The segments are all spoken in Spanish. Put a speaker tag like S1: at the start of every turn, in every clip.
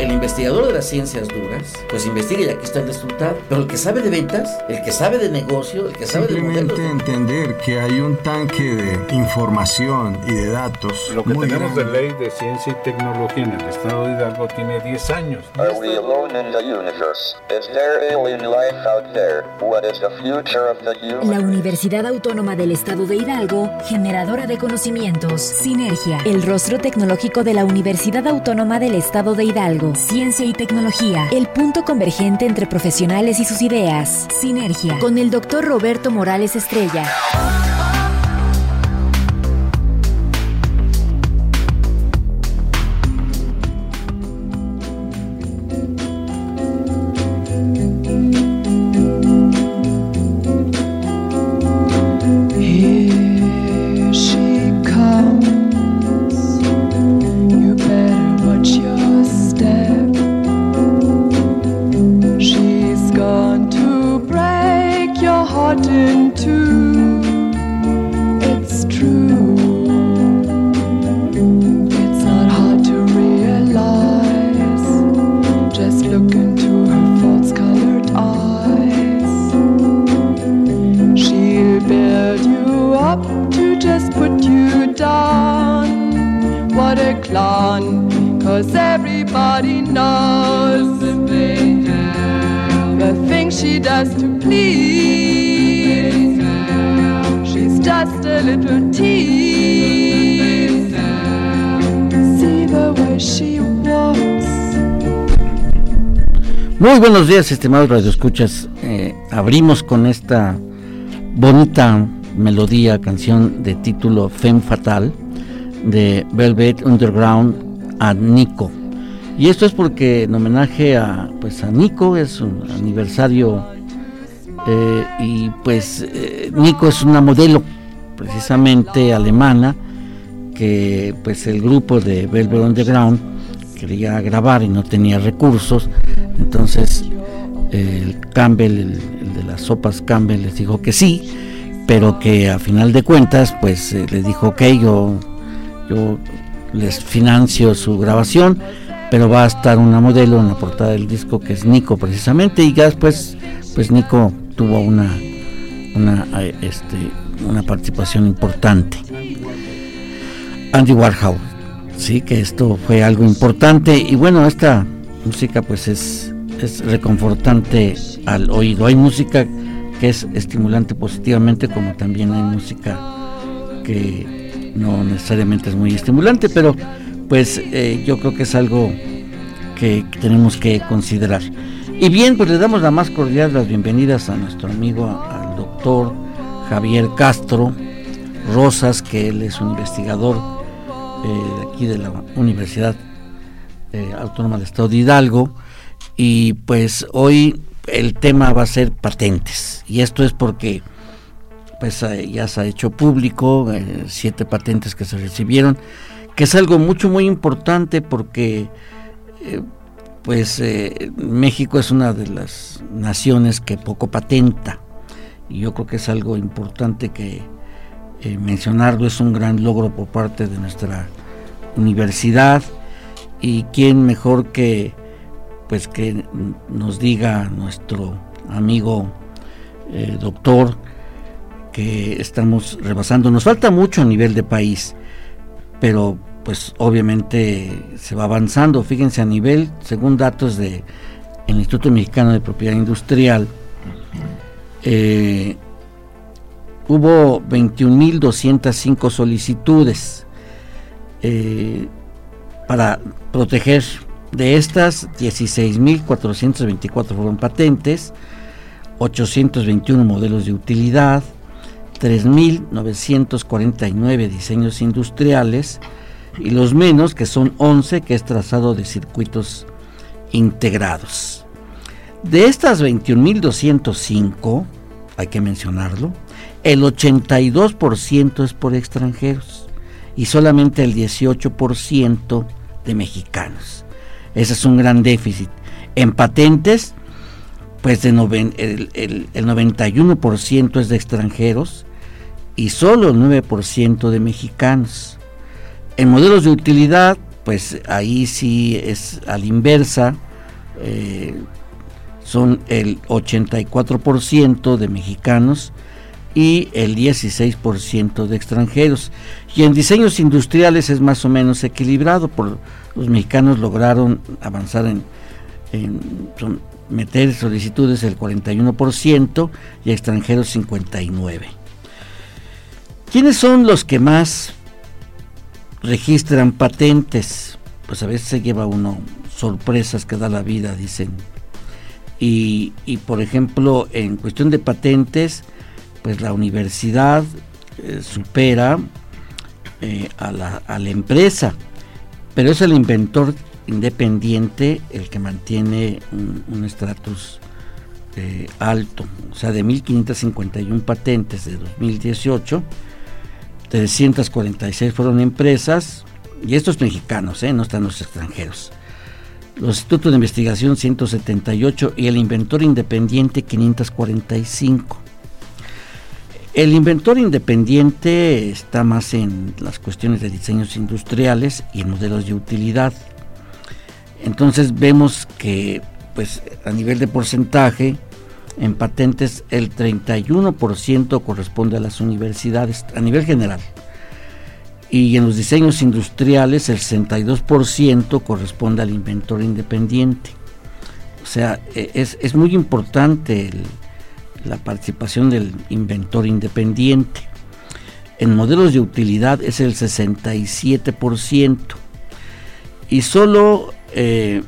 S1: el investigador de las ciencias duras, pues investiga y aquí está el resultado. Pero el que sabe de ventas, el que sabe de negocio, el que sabe de
S2: modelos... entender que hay un tanque de información y de datos.
S3: Lo que tenemos de ley de ciencia y tecnología en el estado de Hidalgo tiene 10 años. Are we alone in the universe? Is there alien life out there?
S4: What is the future of the human? La Universidad Autónoma del Estado de Hidalgo, generadora de conocimientos. Sinergia, el rostro tecnológico de la Universidad Autónoma del Estado de Hidalgo. Ciencia y tecnología, el punto convergente entre profesionales y sus ideas. Sinergia, con el doctor Roberto Morales Estrella.
S1: Días, estimados radioescuchas. Eh, abrimos con esta bonita melodía, canción de título Femme Fatal de Velvet Underground a Nico. Y esto es porque en homenaje a pues a Nico es un aniversario eh, y pues eh, Nico es una modelo precisamente alemana que pues el grupo de Velvet Underground quería grabar y no tenía recursos entonces el Campbell, el, de las sopas Campbell, les dijo que sí, pero que a final de cuentas, pues eh, les dijo, ok, yo, yo les financio su grabación, pero va a estar una modelo en la portada del disco que es Nico precisamente, y ya después, pues Nico tuvo una, una, eh, este, una participación importante. Andy Warhol, sí, que esto fue algo importante, y bueno, esta música pues es es reconfortante al oído. Hay música que es estimulante positivamente, como también hay música que no necesariamente es muy estimulante, pero pues eh, yo creo que es algo que, tenemos que considerar. Y bien, pues le damos la más cordial las bienvenidas a nuestro amigo, al doctor Javier Castro Rosas, que él es un investigador eh, aquí de la Universidad eh, Autónoma del Estado de Hidalgo y pues hoy el tema va a ser patentes. Y esto es porque pues eh, ya se ha hecho público eh, siete patentes que se recibieron que es algo mucho muy importante porque eh, pues México es una de las naciones que poco patenta. Y yo creo que es algo importante que mencionarlo es un gran logro por parte de nuestra universidad. Y quién mejor que pues que nos diga nuestro amigo eh, doctor que estamos rebasando. Nos falta mucho a nivel de país, pero pues obviamente se va avanzando. Fíjense a nivel, según datos del Instituto Mexicano de Propiedad Industrial, eh, hubo 21.205 solicitudes eh, para proteger de estas, 16.424 fueron patentes, 821 modelos de utilidad, 3.949 diseños industriales y los menos, que son 11, que es trazado de circuitos integrados. De estas 21.205, hay que mencionarlo, el 82% es por extranjeros y solamente el 18% de mexicanos. Ese es un gran déficit. En patentes, pues el, el, 91% es de extranjeros y solo el 9% de mexicanos. En modelos de utilidad, pues ahí sí es a la inversa, eh, son el 84% de mexicanos y el 16% de extranjeros. Y en diseños industriales es más o menos equilibrado, por los mexicanos lograron avanzar en, meter solicitudes el 41% y extranjeros 59%. ¿Quiénes son los que más registran patentes? Pues a veces se lleva uno sorpresas que da la vida, dicen. Y, y por ejemplo, en cuestión de patentes, pues la universidad eh, supera eh, a, la, a, la, empresa, pero es el inventor independiente el que mantiene un estatus eh, alto, o sea, de 1.551 patentes de 2018, 346 fueron empresas, y estos mexicanos, no están los extranjeros. Los institutos de investigación 178 y el inventor independiente 545. El inventor independiente está más en las cuestiones de diseños industriales y en modelos de utilidad. Entonces vemos que pues a nivel de porcentaje en patentes el 31% corresponde a las universidades a nivel general. Y en los diseños industriales el 62% corresponde al inventor independiente. O sea, e, es, es muy importante el, la participación del inventor independiente. En modelos de utilidad es el 67% y solo eh,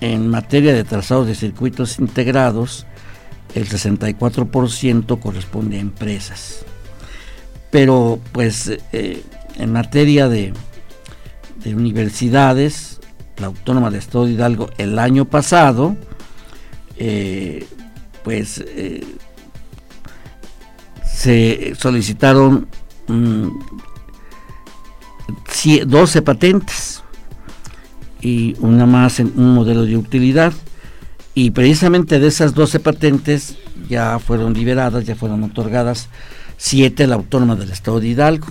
S1: en materia de trazados de circuitos integrados el 64% corresponde a empresas. Pero pues eh, en materia de, de universidades, la Autónoma de Estado de Hidalgo el año pasado eh, pues eh, se solicitaron 12 mm, patentes y una más en un modelo de utilidad y precisamente de esas 12 patentes ya fueron liberadas, ya fueron otorgadas 7 a la autónoma del estado de Hidalgo.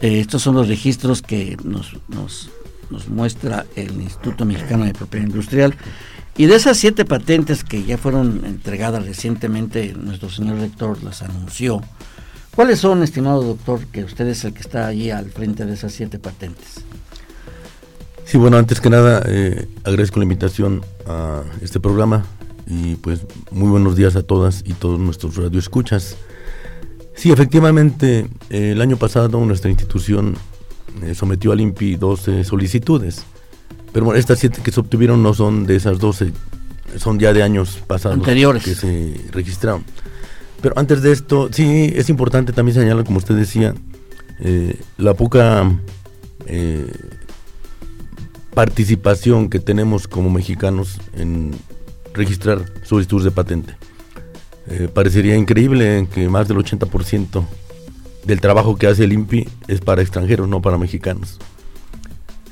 S1: Eh, estos son los registros que nos, nos, nos muestra el Instituto Mexicano de Propiedad Industrial y de esas siete patentes que ya fueron entregadas recientemente, nuestro señor rector las anunció. ¿Cuáles son, estimado doctor, que usted es el que está allí al frente de esas siete patentes?
S5: Sí, bueno, antes que nada, eh, agradezco la invitación a este programa y pues muy buenos días a todas y todos nuestros radioescuchas. Sí, efectivamente, el año pasado nuestra institución eh, sometió al INPI 12 solicitudes pero bueno, estas siete que se obtuvieron no son de esas 12, son ya de años pasados
S1: Anteriores.
S5: que se registraron. Pero antes de esto, sí, es importante también señalar, como usted decía, eh, la poca eh, participación que tenemos como mexicanos en registrar solicitudes de patente. Eh, parecería increíble que más del 80% del trabajo que hace el INPI es para extranjeros, no para mexicanos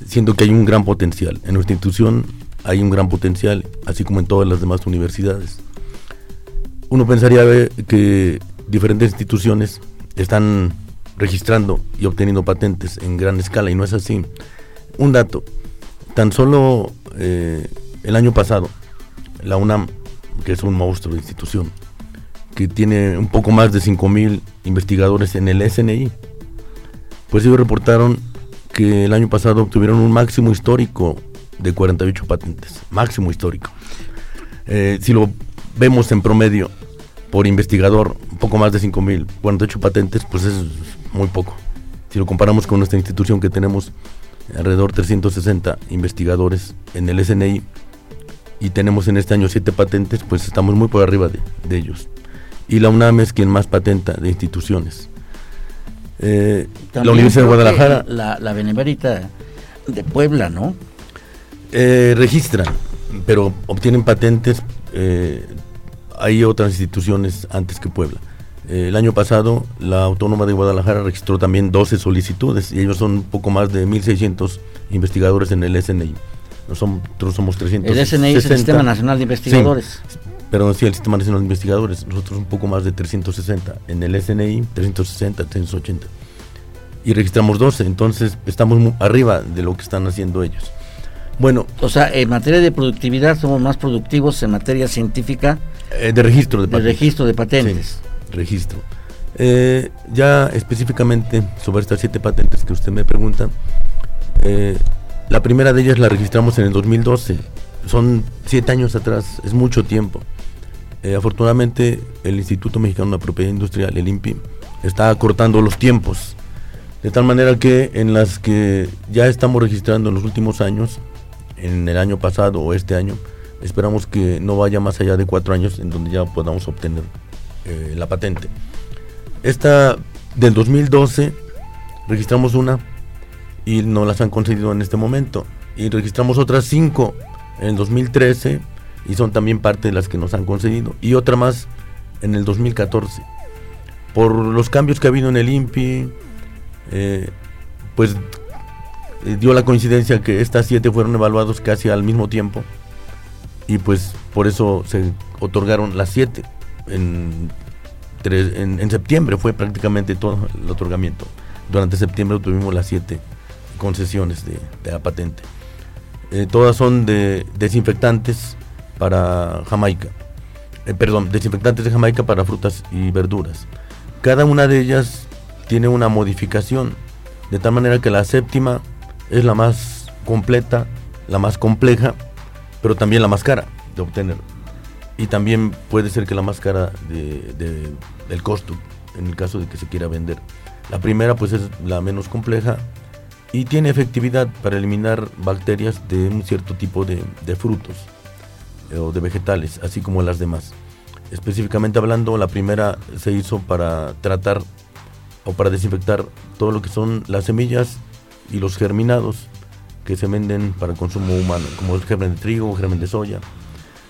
S5: siento que hay un gran potencial. En nuestra institución hay un gran potencial, así como en todas las demás universidades. Uno pensaría que diferentes instituciones están registrando y obteniendo patentes en gran escala y no es así. Un dato, tan solo eh, el año pasado, la UNAM, que es un monstruo de institución, que tiene un poco más de 5.000 investigadores en el SNI, pues ellos reportaron que el año pasado obtuvieron un máximo histórico de 48 patentes, máximo histórico. Eh, si lo vemos en promedio por investigador, un poco más de 5.000, 48 patentes, pues es muy poco. Si lo comparamos con nuestra institución que tenemos alrededor de 360 investigadores en el SNI y tenemos en este año 7 patentes, pues estamos muy por arriba de, de ellos. Y la UNAM es quien más patenta de instituciones.
S1: Eh, la Universidad de Guadalajara. La, la Benemérita de Puebla, ¿no?
S5: Eh, registran, pero obtienen patentes. Eh, hay otras instituciones antes que Puebla. el año pasado, la Autónoma de Guadalajara registró también 12 solicitudes y ellos son un poco más de 1.600 investigadores en el SNI. Nosotros somos 300.
S1: El SNI es el Sistema Nacional de Investigadores.
S5: Pero sí, el Sistema Nacional de Investigadores, nosotros un poco más de 360. En el SNI, 360, 380. y registramos 12, entonces estamos arriba de lo que están haciendo ellos.
S1: Bueno, o sea, en materia de productividad somos más productivos en materia científica.
S5: Eh, de registro de
S1: patentes. De registro de patentes.
S5: registro. Eh, ya específicamente sobre estas siete patentes que usted me pregunta, eh, la primera de ellas la registramos en el 2012. Son siete años atrás, es mucho tiempo. Afortunadamente, el Instituto Mexicano de Propiedad Industrial, el INPI, está acortando los tiempos. De tal manera que en las que ya estamos registrando en los últimos años, en el año pasado o este año. Esperamos que no vaya más allá de cuatro años en donde ya podamos obtener eh, la patente. Esta del 2012 registramos una y no las han concedido en este momento. Y registramos otras cinco en el 2013 y son también parte de las que nos han concedido. Y otra más en el 2014. Por los cambios que ha habido en el INPI, eh, pues eh, dio la coincidencia que estas siete fueron evaluados casi al mismo tiempo y pues por eso se otorgaron las siete. En, en, septiembre fue prácticamente todo el otorgamiento. Durante septiembre tuvimos las siete concesiones de, la patente. Eh, todas son de desinfectantes para Jamaica. Eh, perdón, desinfectantes de Jamaica para frutas y verduras. Cada una de ellas tiene una modificación, de tal manera que la séptima es la más completa, la más compleja, pero también la más cara de obtener. Y también puede ser que la más cara de, del costo, en el caso de que se quiera vender. La primera pues es la menos compleja y tiene efectividad para eliminar bacterias de un cierto tipo de, de frutos o de vegetales, así como las demás. Específicamente hablando, la primera se hizo para tratar o para desinfectar todo lo que son las semillas y los germinados que se venden para consumo humano, como el germen de trigo germen de soya.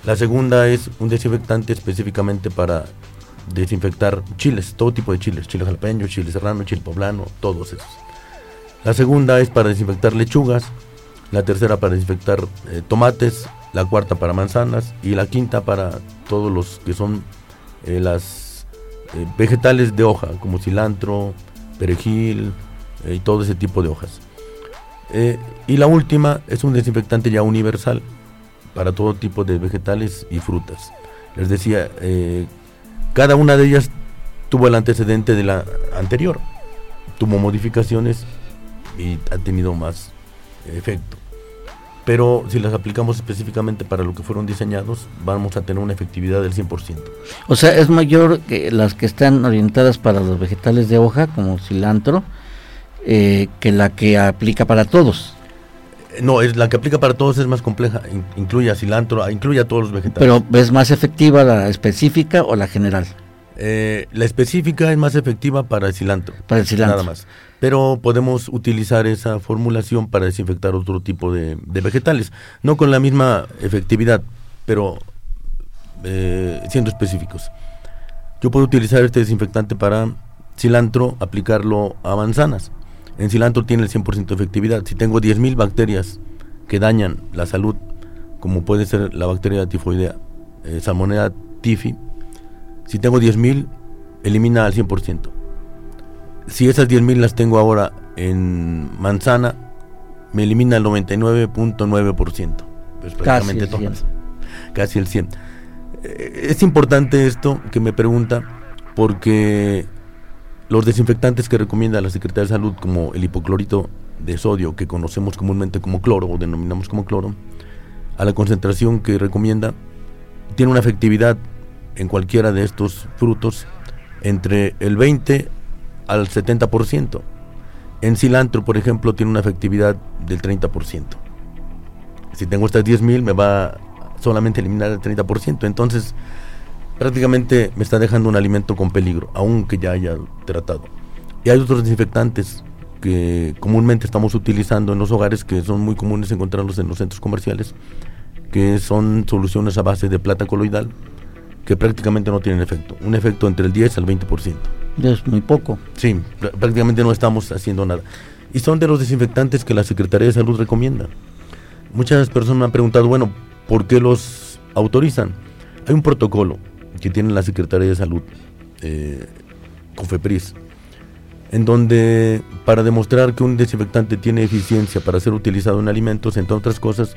S5: La segunda es un desinfectante específicamente para desinfectar chiles, todo tipo de chiles, chile jalapeño, chile serrano, chile poblano, todos esos. La segunda es para desinfectar lechugas, la tercera para desinfectar eh, tomates, la cuarta para manzanas y la quinta para todos los que son eh, las eh, vegetales de hoja, como cilantro, perejil y todo ese tipo de hojas. Eh, y la última es un desinfectante ya universal para todo tipo de vegetales y frutas. Les decía, eh, cada una de ellas tuvo el antecedente de la anterior, tuvo modificaciones y ha tenido más efecto. Pero si las aplicamos específicamente para lo que fueron diseñados, vamos a tener una efectividad del 100%.
S1: O sea, es mayor que las que están orientadas para los vegetales de hoja, como cilantro, eh, que la que aplica para todos.
S5: No, es la que aplica para todos es más compleja, incluye a cilantro, incluye a todos los vegetales.
S1: Pero ¿es más efectiva la específica o la general?
S5: Eh, la específica es más efectiva para el cilantro.
S1: Para el cilantro.
S5: Nada más. Pero podemos utilizar esa formulación para desinfectar otro tipo de, vegetales. No con la misma efectividad, pero eh, siendo específicos. Yo puedo utilizar este desinfectante para cilantro, aplicarlo a manzanas en cilantro tiene el 100% de efectividad. Si tengo 10.000 bacterias que dañan la salud, como puede ser la bacteria tifoidea, eh, Salmonella tifi, si tengo 10.000, elimina al 100%. Si esas 10.000 las tengo ahora en manzana, me elimina el 99.9%. Pues prácticamente casi todas. Casi el 100. Eh, es importante esto que me pregunta porque los desinfectantes que recomienda la Secretaría de Salud, como el hipoclorito de sodio, que conocemos comúnmente como cloro o denominamos como cloro, a la concentración que recomienda, tiene una efectividad en cualquiera de estos frutos entre el 20 al 70%. En cilantro, por ejemplo, tiene una efectividad del 30%. Si tengo estas 10.000, me va solamente a eliminar el 30%. Entonces, prácticamente me está dejando un alimento con peligro, aunque ya haya tratado. Y hay otros desinfectantes que comúnmente estamos utilizando en los hogares, que son muy comunes encontrarlos en los centros comerciales, que son soluciones a base de plata coloidal, que prácticamente no tienen efecto. Un efecto entre el 10 al 20%.
S1: Es muy poco.
S5: Sí, prácticamente no estamos haciendo nada. Y son de los desinfectantes que la Secretaría de Salud recomienda. Muchas personas me han preguntado, bueno, ¿por qué los autorizan? Hay un protocolo que tiene la Secretaría de Salud, eh, COFEPRIS, en donde para demostrar que un desinfectante tiene eficiencia para ser utilizado en alimentos, entre otras cosas,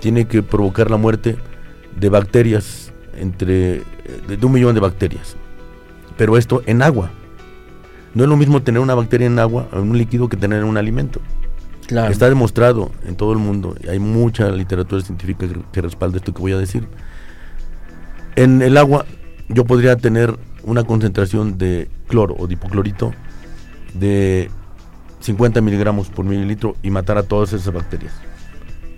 S5: tiene que provocar la muerte de bacterias, entre de un millón de bacterias. Pero esto en agua. No es lo mismo tener una bacteria en agua, en un líquido, que tener en un alimento. Está demostrado en todo el mundo, y hay mucha literatura científica que respalda esto que voy a decir. En el agua yo podría tener una concentración de cloro o de hipoclorito de 50 miligramos por mililitro y matar a todas esas bacterias.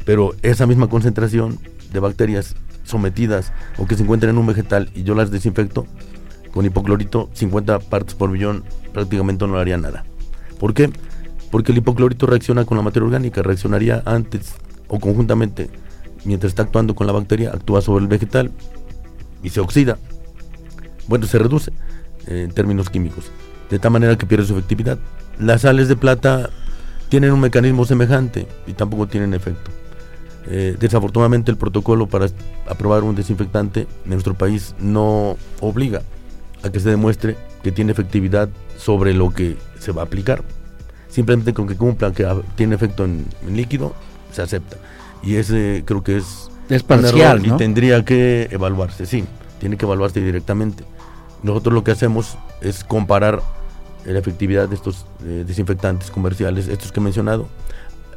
S5: Pero esa misma concentración de bacterias sometidas o que se encuentran en un vegetal y yo las desinfecto con hipoclorito, 50 partes por millón prácticamente no haría nada. ¿Por qué? Porque el hipoclorito reacciona con la materia orgánica, reaccionaría antes o conjuntamente, mientras está actuando con la bacteria, actúa sobre el vegetal y se oxida. Bueno, se reduce en términos químicos de tal manera que pierde su efectividad. Las sales de plata tienen un mecanismo semejante y tampoco tienen efecto. Eh, desafortunadamente el protocolo para aprobar un desinfectante en nuestro país no obliga a que se demuestre que tiene efectividad sobre lo que se va a aplicar. Simplemente con que cumpla que tiene efecto en, líquido, se acepta. Y ese creo que es,
S1: es parcial,
S5: y tendría que evaluarse, sí, tiene que evaluarse directamente. Nosotros lo que hacemos es comparar la efectividad de estos eh, desinfectantes comerciales, estos que he mencionado,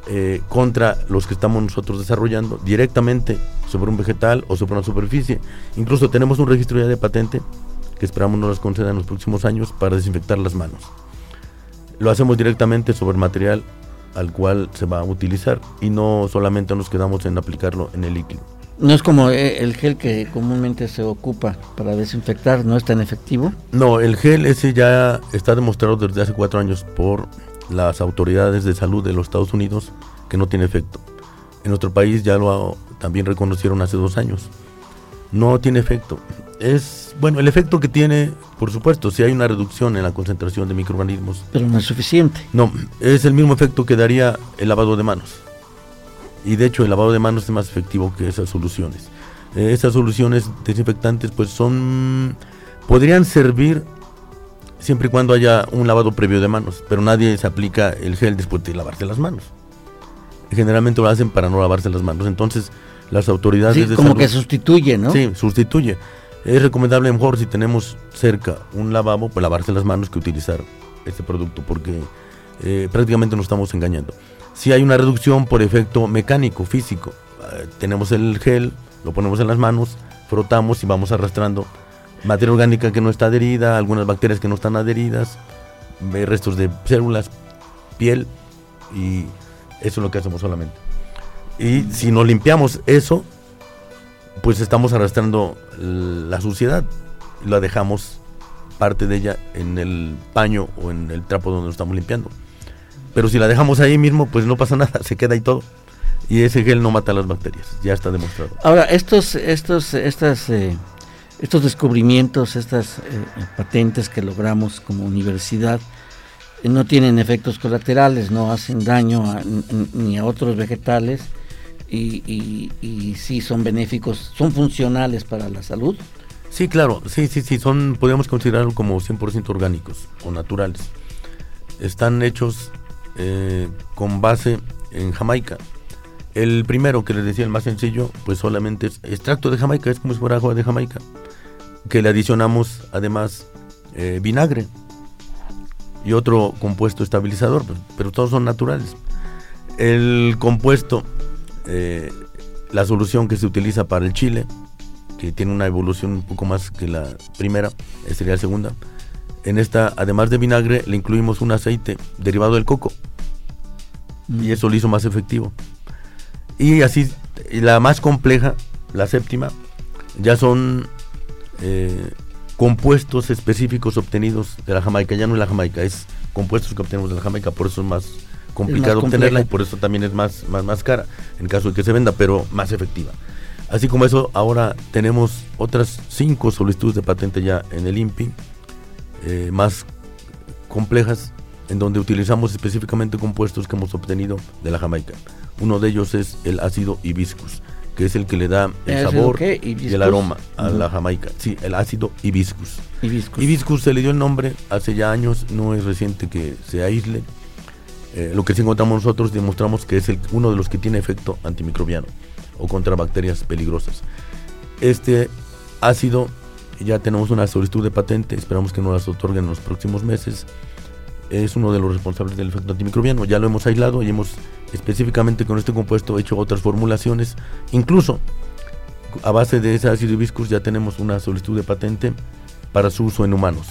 S5: eh, contra los que estamos nosotros desarrollando directamente sobre un vegetal o sobre una superficie. Incluso tenemos un registro ya de patente que esperamos nos las conceda en los próximos años para desinfectar las manos. Lo hacemos directamente sobre el material al cual se va a utilizar y no solamente nos quedamos en aplicarlo en el líquido.
S1: No es como eh, el gel que comúnmente se ocupa para desinfectar, ¿no es tan efectivo?
S5: No, el gel ese ya está demostrado desde hace cuatro años por las autoridades de salud de los Estados Unidos que no tiene efecto. En nuestro país ya lo también reconocieron hace dos años. No tiene efecto. Es, bueno, el efecto que tiene, por supuesto, si hay una reducción en la concentración de microorganismos.
S1: Pero no es suficiente.
S5: No, es el mismo efecto que daría el lavado de manos y de hecho el lavado de manos es más efectivo que esas soluciones. Eh, esas soluciones desinfectantes pues son podrían servir siempre y cuando haya un lavado previo de manos, pero nadie se aplica el gel después de lavarse las manos. Generalmente lo hacen para no lavarse las manos, entonces las autoridades
S1: sí, como que sustituye, ¿no?
S5: Sí, sustituye. Es recomendable mejor si tenemos cerca un lavabo, pues lavarse las manos que utilizar este producto, porque eh, prácticamente nos estamos engañando si hay una reducción por efecto mecánico, físico. Eh, tenemos el gel, lo ponemos en las manos, frotamos y vamos arrastrando materia orgánica que no está adherida, algunas bacterias que no están adheridas, restos de células, piel y eso es lo que hacemos solamente. Y si no limpiamos eso, pues estamos arrastrando la suciedad, la dejamos parte de ella en el paño o en el trapo donde lo estamos limpiando. Pero si la dejamos ahí mismo, pues no pasa nada, se queda ahí todo. Y ese gel no mata las bacterias, ya está demostrado.
S1: Ahora, estos, estos, estas, eh, estos descubrimientos, estas eh, patentes que logramos como universidad, eh, no tienen efectos colaterales, no hacen daño ni a otros vegetales y, sí son benéficos, son funcionales para la salud.
S5: Sí, claro, sí, sí, sí, son, podemos considerarlo como 100% orgánicos o naturales. Están hechos eh, con base en Jamaica. El primero que les decía, el más sencillo, pues solamente es extracto de Jamaica, es como si fuera agua de Jamaica, que le adicionamos además eh, vinagre y otro compuesto estabilizador, pero, todos son naturales. El compuesto, eh, la solución que se utiliza para el chile, que tiene una evolución un poco más que la primera, sería la segunda, en esta, además de vinagre, le incluimos un aceite derivado del coco. Mm. Y eso lo hizo más efectivo. Y así, la más compleja, la séptima, ya son eh, compuestos específicos obtenidos de la Jamaica. Ya no es la Jamaica, es compuestos que obtenemos de la Jamaica, por eso es más complicado obtenerla y por eso también es más, más, más cara, en caso de que se venda, pero más efectiva. Así como eso, ahora tenemos otras cinco solicitudes de patente ya en el INPI eh, más complejas en donde utilizamos específicamente compuestos que hemos obtenido de la Jamaica. Uno de ellos es el ácido hibiscus, que es el que le da el sabor y el aroma a la jamaica. Sí, el ácido hibiscus. hibiscus. Hibiscus se le dio el nombre hace ya años, no es reciente que se aísle. Eh, lo que sí encontramos nosotros demostramos que es el, uno de los que tiene efecto antimicrobiano o contra bacterias peligrosas. Este ácido ya tenemos una solicitud de patente, esperamos que nos las otorguen en los próximos meses. Es uno de los responsables del efecto antimicrobiano. Ya lo hemos aislado y hemos específicamente con este compuesto hecho otras formulaciones. Incluso a base de ese ácido hibiscus ya tenemos una solicitud de patente para su uso en humanos.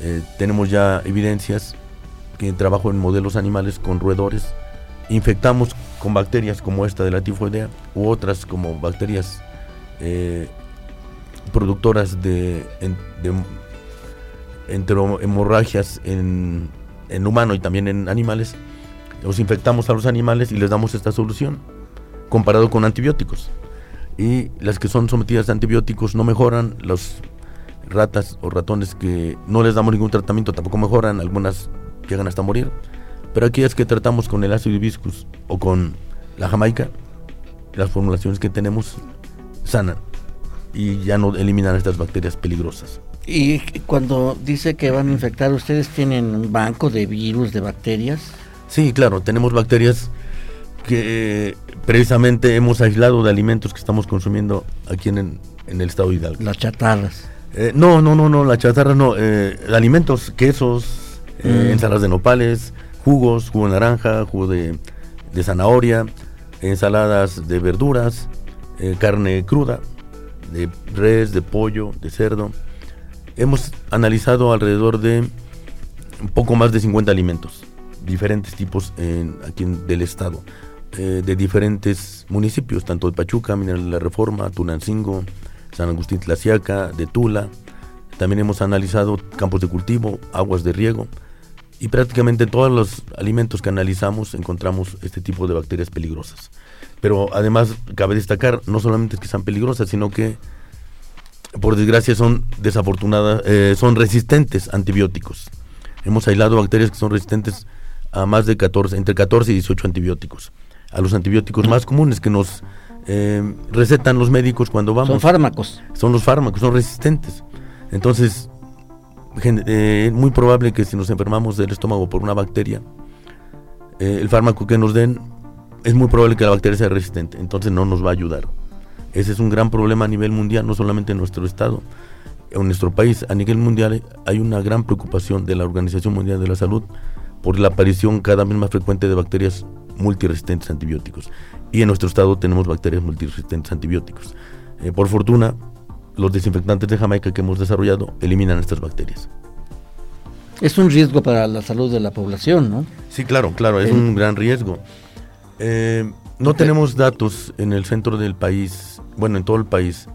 S5: Eh, tenemos ya evidencias que trabajo en modelos animales con roedores. Infectamos con bacterias como esta de la tifoidea u otras como bacterias eh, productoras de, hemorragias en, en humano y también en animales, los infectamos a los animales y les damos esta solución, comparado con antibióticos. Y las que son sometidas a antibióticos no mejoran, los ratas o ratones que no les damos ningún tratamiento tampoco mejoran, algunas llegan hasta morir. Pero aquellas que tratamos con el ácido hibiscus o con la jamaica, las formulaciones que tenemos sanan y ya no eliminan estas bacterias peligrosas.
S1: Y cuando dice que van a infectar, ¿ustedes tienen un banco de virus, de bacterias?
S5: Sí, claro, tenemos bacterias que precisamente hemos aislado de alimentos que estamos consumiendo aquí en, el estado de Hidalgo.
S1: Las chatarras.
S5: Eh, no, no, no, no, las chatarras no. Eh, alimentos, quesos, eh, mm. ensaladas de nopales, jugos, jugo de naranja, jugo de, de zanahoria, ensaladas de verduras, carne cruda, de res, de pollo, de cerdo hemos analizado alrededor de un poco más de 50 alimentos, diferentes tipos aquí del estado, eh, de diferentes municipios, tanto de Pachuca, Mineral de la Reforma, Tunancingo, San Agustín Tlaciaca, de Tula. También hemos analizado campos de cultivo, aguas de riego y prácticamente todos los alimentos que analizamos encontramos este tipo de bacterias peligrosas. Pero además cabe destacar no solamente que sean peligrosas, sino que por desgracia son desafortunadas, eh, son resistentes a antibióticos. Hemos aislado bacterias que son resistentes a más de 14, entre 14 y 18 antibióticos. A los antibióticos más comunes que nos eh, recetan los médicos cuando vamos.
S1: Son fármacos.
S5: Son los fármacos, son resistentes. Entonces, eh, es muy probable que si nos enfermamos del estómago por una bacteria, el fármaco que nos den es muy probable que la bacteria sea resistente. Entonces no nos va a ayudar. Ese es un gran problema a nivel mundial, no solamente en nuestro estado, en nuestro país. A nivel mundial hay una gran preocupación de la Organización Mundial de la Salud por la aparición cada vez más frecuente de bacterias multiresistentes a antibióticos. Y en nuestro estado tenemos bacterias multiresistentes a antibióticos. Eh, por fortuna, los desinfectantes de Jamaica que hemos desarrollado eliminan estas bacterias.
S1: Es un riesgo para la salud de la población, ¿no?
S5: Sí, claro, claro, es un gran riesgo. Eh, no tenemos datos en el centro del país, bueno, en todo el país,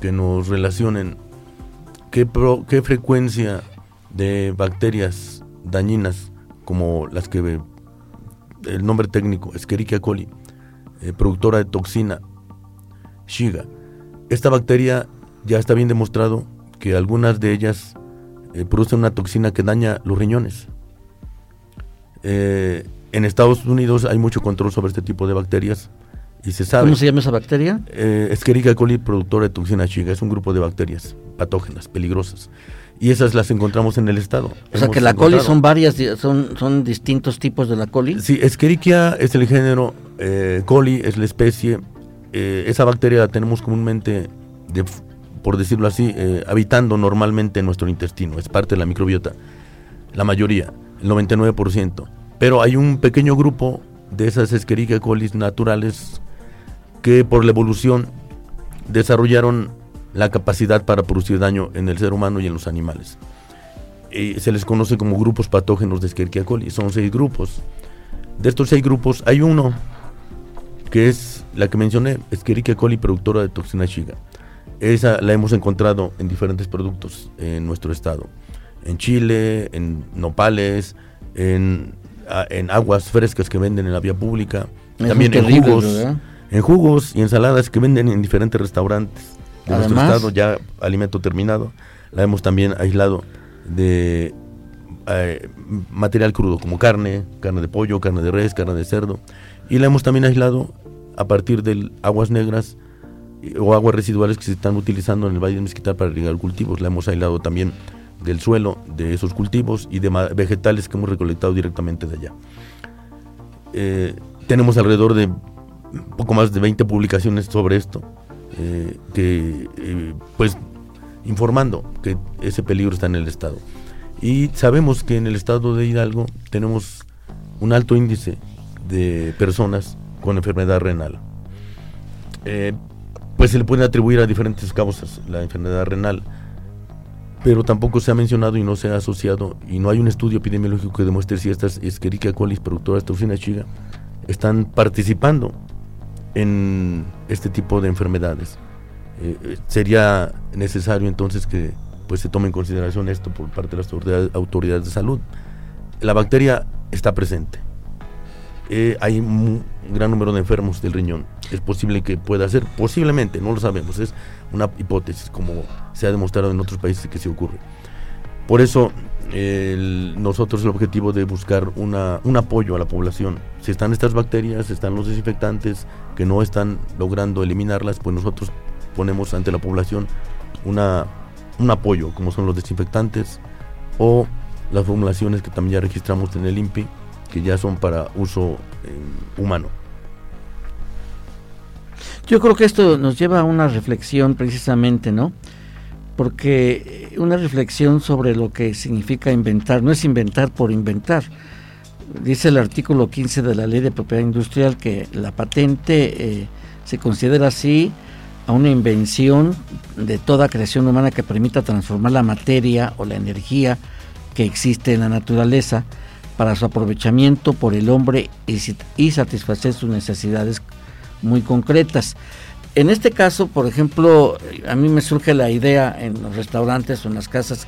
S5: que nos relacionen qué, frecuencia de bacterias dañinas, como las que el nombre técnico, Escherichia coli, eh, productora de toxina Shiga. Esta bacteria ya está bien demostrado que algunas de ellas eh, producen una toxina que daña los riñones. Eh, en Estados Unidos hay mucho control sobre este tipo de bacterias y se sabe.
S1: ¿Cómo se llama esa bacteria?
S5: Eh, Escherichia coli, productora de toxina chiga. Es un grupo de bacterias patógenas, peligrosas. Y esas las encontramos en el estado.
S1: O sea que la coli son varias, son, son distintos tipos de la coli.
S5: Sí, Escherichia es el género, eh, coli es la especie. Eh, esa bacteria la tenemos comúnmente, por decirlo así, eh, habitando normalmente en nuestro intestino. Es parte de la microbiota. La mayoría, el 99%. Pero hay un pequeño grupo de esas Escherichia coli naturales que por la evolución desarrollaron la capacidad para producir daño en el ser humano y en los animales. Y se les conoce como grupos patógenos de Escherichia coli. Son seis grupos. De estos seis grupos hay uno que es la que mencioné, Escherichia coli productora de toxina Shiga. Esa la hemos encontrado en diferentes productos en nuestro estado. En Chile, en nopales, en en aguas frescas que venden en la vía pública, también en jugos, en jugos y ensaladas que venden en diferentes restaurantes de nuestro estado, ya alimento terminado. La hemos también aislado de eh, material crudo como carne, carne de pollo, carne de res, carne de cerdo. Y la hemos también aislado a partir de aguas negras o aguas residuales que se están utilizando en el Valle de Mezquital para irrigar cultivos. La hemos aislado también del suelo de esos cultivos y de vegetales que hemos recolectado directamente de allá. Eh, tenemos alrededor de poco más de 20 publicaciones sobre esto, eh, que eh, pues informando que ese peligro está en el estado. Y sabemos que en el estado de Hidalgo tenemos un alto índice de personas con enfermedad renal. pues se le puede atribuir a diferentes causas la enfermedad renal pero tampoco se ha mencionado y no se ha asociado y no hay un estudio epidemiológico que demuestre si estas Escherichia coli productoras de toxina chiga están participando en este tipo de enfermedades. Eh, eh, sería necesario entonces que pues se tome en consideración esto por parte de las autoridades, de salud. La bacteria está presente. Eh, hay un gran número de enfermos del riñón. Es posible que pueda ser, posiblemente, no lo sabemos, es una hipótesis como se ha demostrado en otros países que se ocurre. Por eso nosotros el objetivo de buscar una, un apoyo a la población. Si están estas bacterias, están los desinfectantes que no están logrando eliminarlas, pues nosotros ponemos ante la población una, un apoyo, como son los desinfectantes o las formulaciones que también ya registramos en el INPI, que ya son para uso eh, humano.
S1: Yo creo que esto nos lleva a una reflexión precisamente, ¿no? Porque una reflexión sobre lo que significa inventar, no es inventar por inventar. Dice el artículo 15 de la Ley de Propiedad Industrial que la patente eh, se considera así a una invención de toda creación humana que permita transformar la materia o la energía que existe en la naturaleza para su aprovechamiento por el hombre y satisfacer sus necesidades muy concretas. En este caso, por ejemplo, a mí me surge la idea en los restaurantes o en las casas,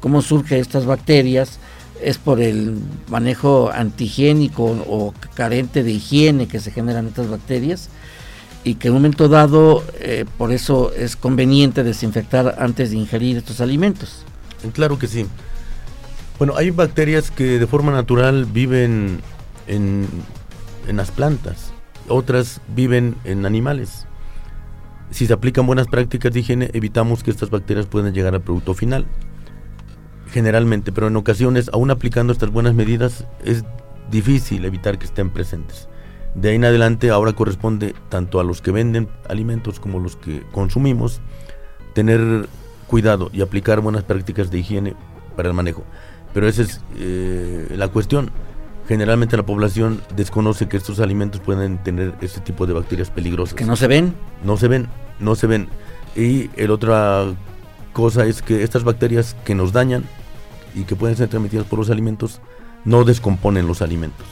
S1: cómo surgen estas bacterias, es por el manejo antihigiénico o carente de higiene que se generan estas bacterias y que en un momento dado eh, por eso es conveniente desinfectar antes de ingerir estos alimentos.
S5: Claro que sí. Bueno, hay bacterias que de forma natural viven en, en las plantas otras viven en animales. Si se aplican buenas prácticas de higiene, evitamos que estas bacterias puedan llegar al producto final. Generalmente, pero en ocasiones, aún aplicando estas buenas medidas, es difícil evitar que estén presentes. De ahí en adelante, ahora corresponde tanto a los que venden alimentos como a los que consumimos tener cuidado y aplicar buenas prácticas de higiene para el manejo. Pero esa es eh, la cuestión generalmente la población desconoce que estos alimentos pueden tener este tipo de bacterias peligrosas.
S1: ¿Que no se ven?
S5: No se ven, no se ven. Y el otra cosa es que estas bacterias que nos dañan y que pueden ser transmitidas por los alimentos no descomponen los alimentos.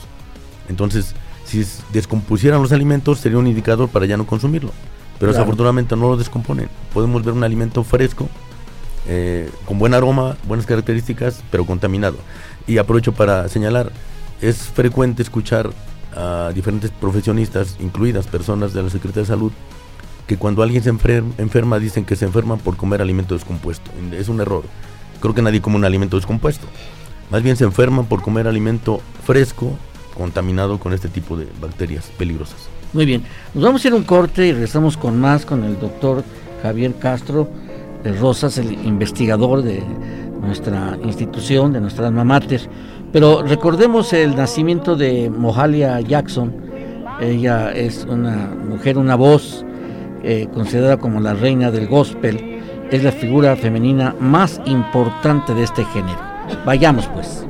S5: Entonces, si descompusieran los alimentos sería un indicador para ya no consumirlo. Pero desafortunadamente no lo descomponen. Podemos ver un alimento fresco, eh, con buen aroma, buenas características, pero contaminado. Y aprovecho para señalar, es frecuente escuchar a diferentes profesionistas, incluidas personas de la Secretaría de Salud, que cuando alguien se enferma, dicen que se enferman por comer alimento descompuesto. Es un error. Creo que nadie come un alimento descompuesto. Más bien se enferman por comer alimento fresco, contaminado con este tipo de bacterias peligrosas.
S1: Muy bien, nos vamos a ir a un corte y regresamos con más con el doctor Javier Castro de Rosas, el investigador de nuestra institución, de nuestra alma. Pero recordemos el nacimiento de Mohalia Jackson. Ella es una mujer, una voz eh, considerada como la reina del gospel. Es la figura femenina más importante de este género. Vayamos pues.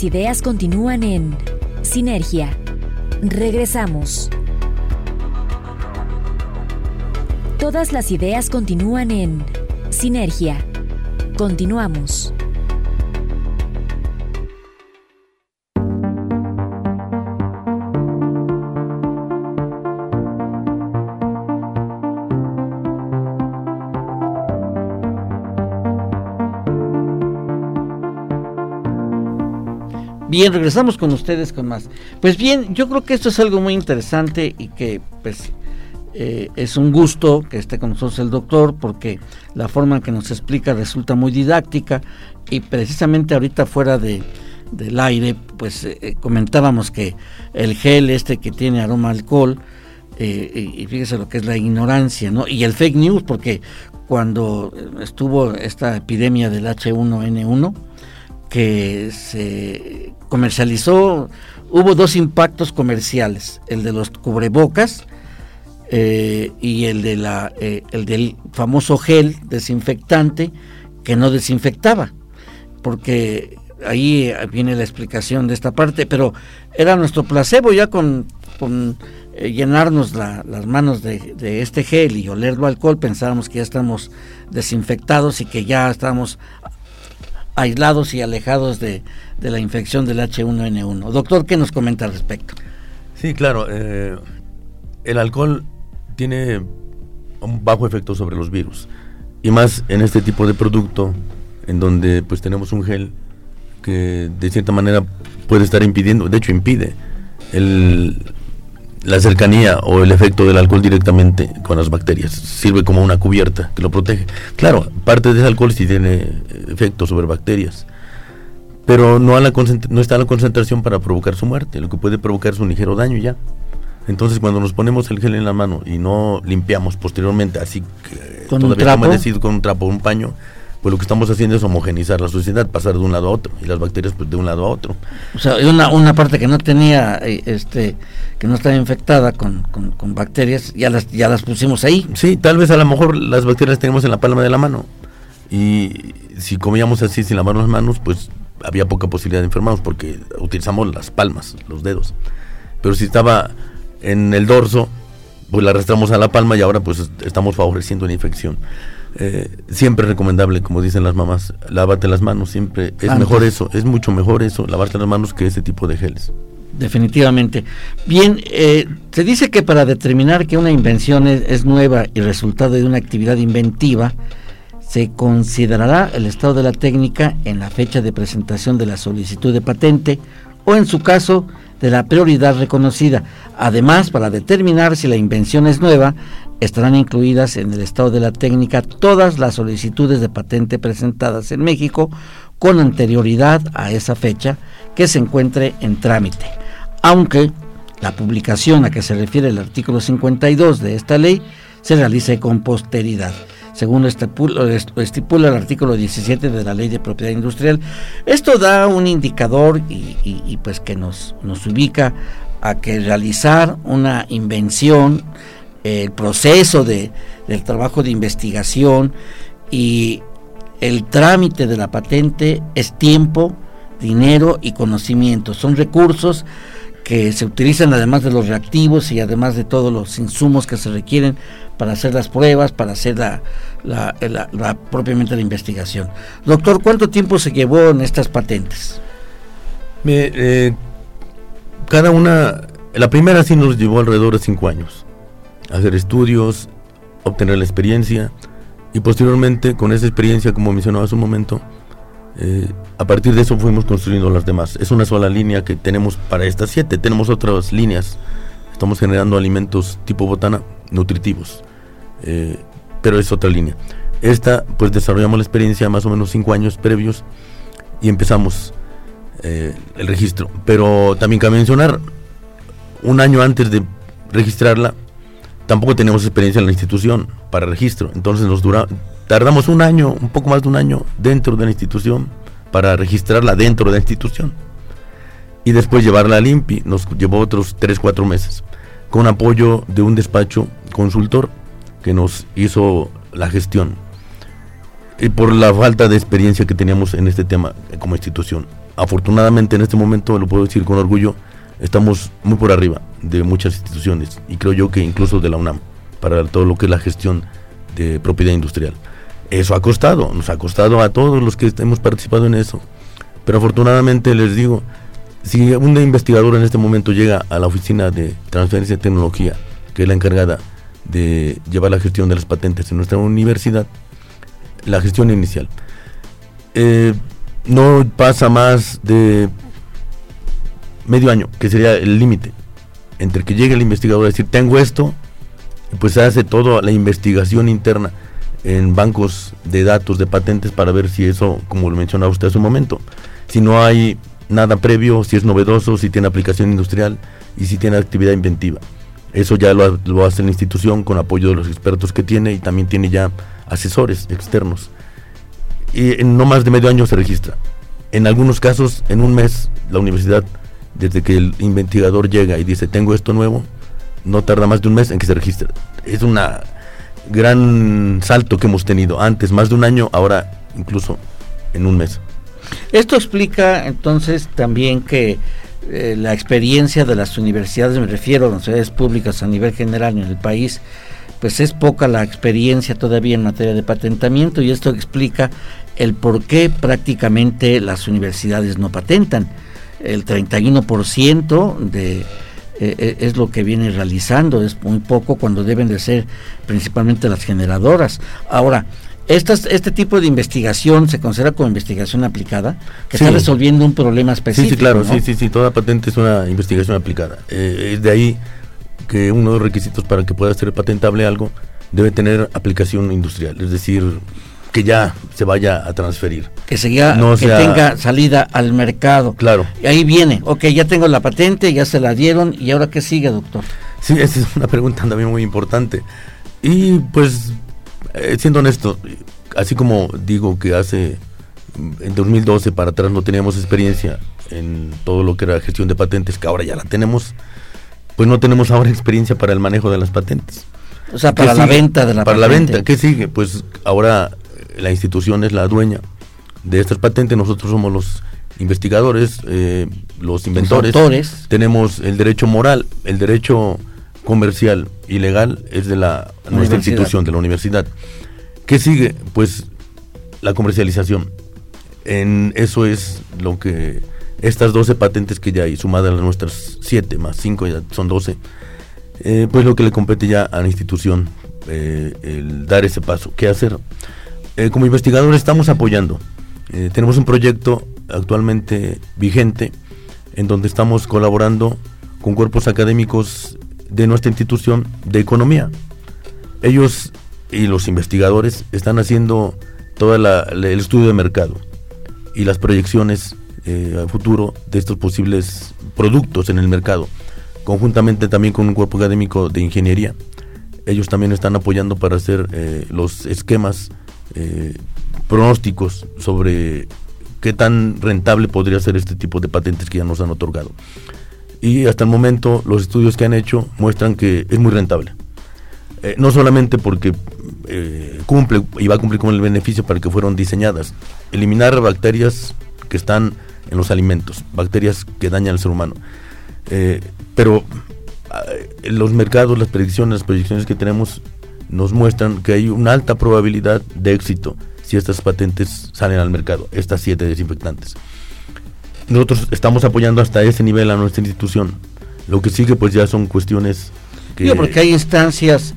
S4: Ideas continúan en Sinergia. Regresamos. Todas las ideas continúan en Sinergia. Continuamos.
S1: Bien, regresamos con ustedes con más. Pues bien, yo creo que esto es algo muy interesante y que pues eh, es un gusto que esté con nosotros el doctor porque la forma en que nos explica resulta muy didáctica y precisamente ahorita fuera de, del aire pues eh, eh, comentábamos que el gel este que tiene aroma alcohol y fíjese lo que es la ignorancia ¿no? y el fake news porque cuando estuvo esta epidemia del H1N1 que se comercializó, hubo dos impactos comerciales, el de los cubrebocas eh, y el, de la, eh, el del famoso gel desinfectante que no desinfectaba, porque ahí viene la explicación de esta parte, pero era nuestro placebo ya con, eh, llenarnos las manos de, de, este gel y olerlo alcohol, pensábamos que ya estamos desinfectados y que ya estamos aislados y alejados de, la infección del H1N1. Doctor, ¿qué nos comenta al respecto?
S5: Sí, claro. Eh, el alcohol tiene un bajo efecto sobre los virus. Y más en este tipo de producto, en donde pues tenemos un gel que de cierta manera puede estar impidiendo, de hecho impide el, la cercanía o el efecto del alcohol directamente con las bacterias. Sirve como una cubierta que lo protege. Claro, parte de ese alcohol sí tiene efecto sobre bacterias, pero no, a la no está a la concentración para provocar su muerte. Lo que puede provocar es un ligero daño ya. Entonces, cuando nos ponemos el gel en la mano y no limpiamos posteriormente, así que
S1: ¿Con todavía
S5: un con un trapo o un paño, pues lo que estamos haciendo es homogenizar la sociedad, pasar de un lado a otro, y las bacterias pues de un lado a otro.
S1: O sea, una, una parte que no tenía, eh, este, que no estaba infectada con, con, bacterias, ya las, ya las pusimos ahí.
S5: Sí, tal vez a lo mejor las bacterias las tenemos en la palma de la mano, y si comíamos así sin lavar las manos, pues había poca posibilidad de enfermarnos, porque utilizamos las palmas, los dedos. Pero si estaba en el dorso, pues la arrastramos a la palma y ahora pues estamos favoreciendo una infección. Eh, siempre recomendable, como dicen las mamás, lávate las manos, siempre es mejor eso, es mucho mejor eso, lavarte las manos que ese tipo de geles.
S1: Definitivamente. Bien, eh, se dice que para determinar que una invención es, nueva y resultado de una actividad inventiva, se considerará el estado de la técnica en la fecha de presentación de la solicitud de patente o en su caso de la prioridad reconocida. Además, para determinar si la invención es nueva, estarán incluidas en el estado de la técnica todas las solicitudes de patente presentadas en México con anterioridad a esa fecha que se encuentre en trámite, aunque la publicación a que se refiere el artículo 52 de esta ley se realice con posteridad, según estipula, el artículo 17 de la Ley de Propiedad Industrial. Esto da un indicador y, pues que nos, nos ubica a que realizar una invención el proceso de, del trabajo de investigación y el trámite de la patente es tiempo, dinero y conocimiento. Son recursos que se utilizan además de los reactivos y además de todos los insumos que se requieren para hacer las pruebas, para hacer la, la, propiamente la investigación. Doctor, ¿cuánto tiempo se llevó en estas patentes?
S5: Eh, cada una, la primera sí nos llevó alrededor de cinco años hacer estudios, obtener la experiencia y posteriormente con esa experiencia, como mencionaba hace un momento, eh, a partir de eso fuimos construyendo las demás. Es una sola línea que tenemos para estas siete. Tenemos otras líneas. Estamos generando alimentos tipo botana nutritivos, eh, pero es otra línea. Esta, pues desarrollamos la experiencia más o menos cinco años previos y empezamos eh, el registro. Pero también cabe mencionar, un año antes de registrarla, tampoco tenemos experiencia en la institución para registro, entonces nos dura, tardamos un año, un poco más de un año dentro de la institución para registrarla dentro de la institución y después llevarla al INPI, nos llevó otros 3, 4 meses, con apoyo de un despacho consultor que nos hizo la gestión y por la falta de experiencia que teníamos en este tema como institución. Afortunadamente en este momento, lo puedo decir con orgullo, estamos muy por arriba de muchas instituciones y creo yo que incluso de la UNAM para todo lo que es la gestión de propiedad industrial. Eso ha costado, nos ha costado a todos los que hemos participado en eso. Pero afortunadamente les digo, si un investigador en este momento llega a la oficina de transferencia de tecnología, que es la encargada de llevar la gestión de las patentes en nuestra universidad, la gestión inicial, eh, no pasa más de medio año, que sería el límite, entre que llegue el investigador a decir, tengo esto, y pues hace toda la investigación interna en bancos de datos de patentes para ver si eso, como lo mencionaba usted hace un momento, si no hay nada previo, si es novedoso, si tiene aplicación industrial y si tiene actividad inventiva. Eso ya lo, hace la institución con apoyo de los expertos que tiene y también tiene ya asesores externos. Y en no más de medio año se registra. En algunos casos, en un mes, la universidad, desde que el investigador llega y dice, tengo esto nuevo, no tarda más de un mes en que se registre. Es un gran salto que hemos tenido. Antes, más de un año, ahora incluso en un mes.
S1: Esto explica entonces también que eh, la experiencia de las universidades, me refiero a las universidades públicas a nivel general en el país, pues es poca la experiencia todavía en materia de patentamiento y esto explica el por qué prácticamente las universidades no patentan. El 31% de, eh, eh, es lo que viene realizando, es muy poco cuando deben de ser principalmente las generadoras. Ahora, este tipo de investigación se considera como investigación aplicada, que está resolviendo un problema específico.
S5: Sí, sí, claro, sí, sí, sí, toda patente es una investigación aplicada. Eh, es de ahí que uno de los requisitos para que pueda ser patentable algo debe tener aplicación industrial, es decir, que ya se vaya a transferir.
S1: Que, no que tenga salida al mercado.
S5: Claro.
S1: Y ahí viene, ok, ya tengo la patente, ya se la dieron, ¿y ahora qué sigue, doctor?
S5: Sí, esa es una pregunta también muy importante. Y pues eh, siendo honesto, así como digo que hace mm, en 2012 para atrás no teníamos experiencia en todo lo que era gestión de patentes, que ahora ya la tenemos, pues no tenemos ahora experiencia para el manejo de las patentes.
S1: O sea, para la venta de la
S5: Para la venta, ¿qué sigue? Pues ahora la institución es la dueña de estas patentes, nosotros somos los investigadores, eh, los inventores, tenemos el derecho moral, el derecho comercial y legal es de la nuestra institución, de la universidad. ¿Qué sigue? Pues la comercialización. En eso es lo que estas 12 patentes que ya hay, sumadas a las nuestras 7 más 5, ya son 12, eh, pues lo que le compete ya a la institución, eh, el dar ese paso. ¿Qué hacer? Eh, como investigadores estamos apoyando. tenemos un proyecto actualmente vigente en donde estamos colaborando con cuerpos académicos de nuestra institución de economía. Ellos y los investigadores están haciendo todo el estudio de mercado y las proyecciones eh, a futuro de estos posibles productos en el mercado, conjuntamente también con un cuerpo académico de ingeniería. Ellos también están apoyando para hacer eh, los esquemas eh, pronósticos sobre qué tan rentable podría ser este tipo de patentes que ya nos han otorgado y hasta el momento los estudios que han hecho muestran que es muy rentable. Eh, no solamente porque eh, cumple y va a cumplir con el beneficio para el que fueron diseñadas, eliminar bacterias que están en los alimentos, bacterias que dañan al ser humano. Eh, pero los mercados, las predicciones, las proyecciones que tenemos nos muestran que hay una alta probabilidad de éxito si estas patentes salen al mercado, estas siete desinfectantes nosotros estamos apoyando hasta ese nivel a nuestra institución. Lo que sigue pues ya son cuestiones
S1: que... porque hay instancias,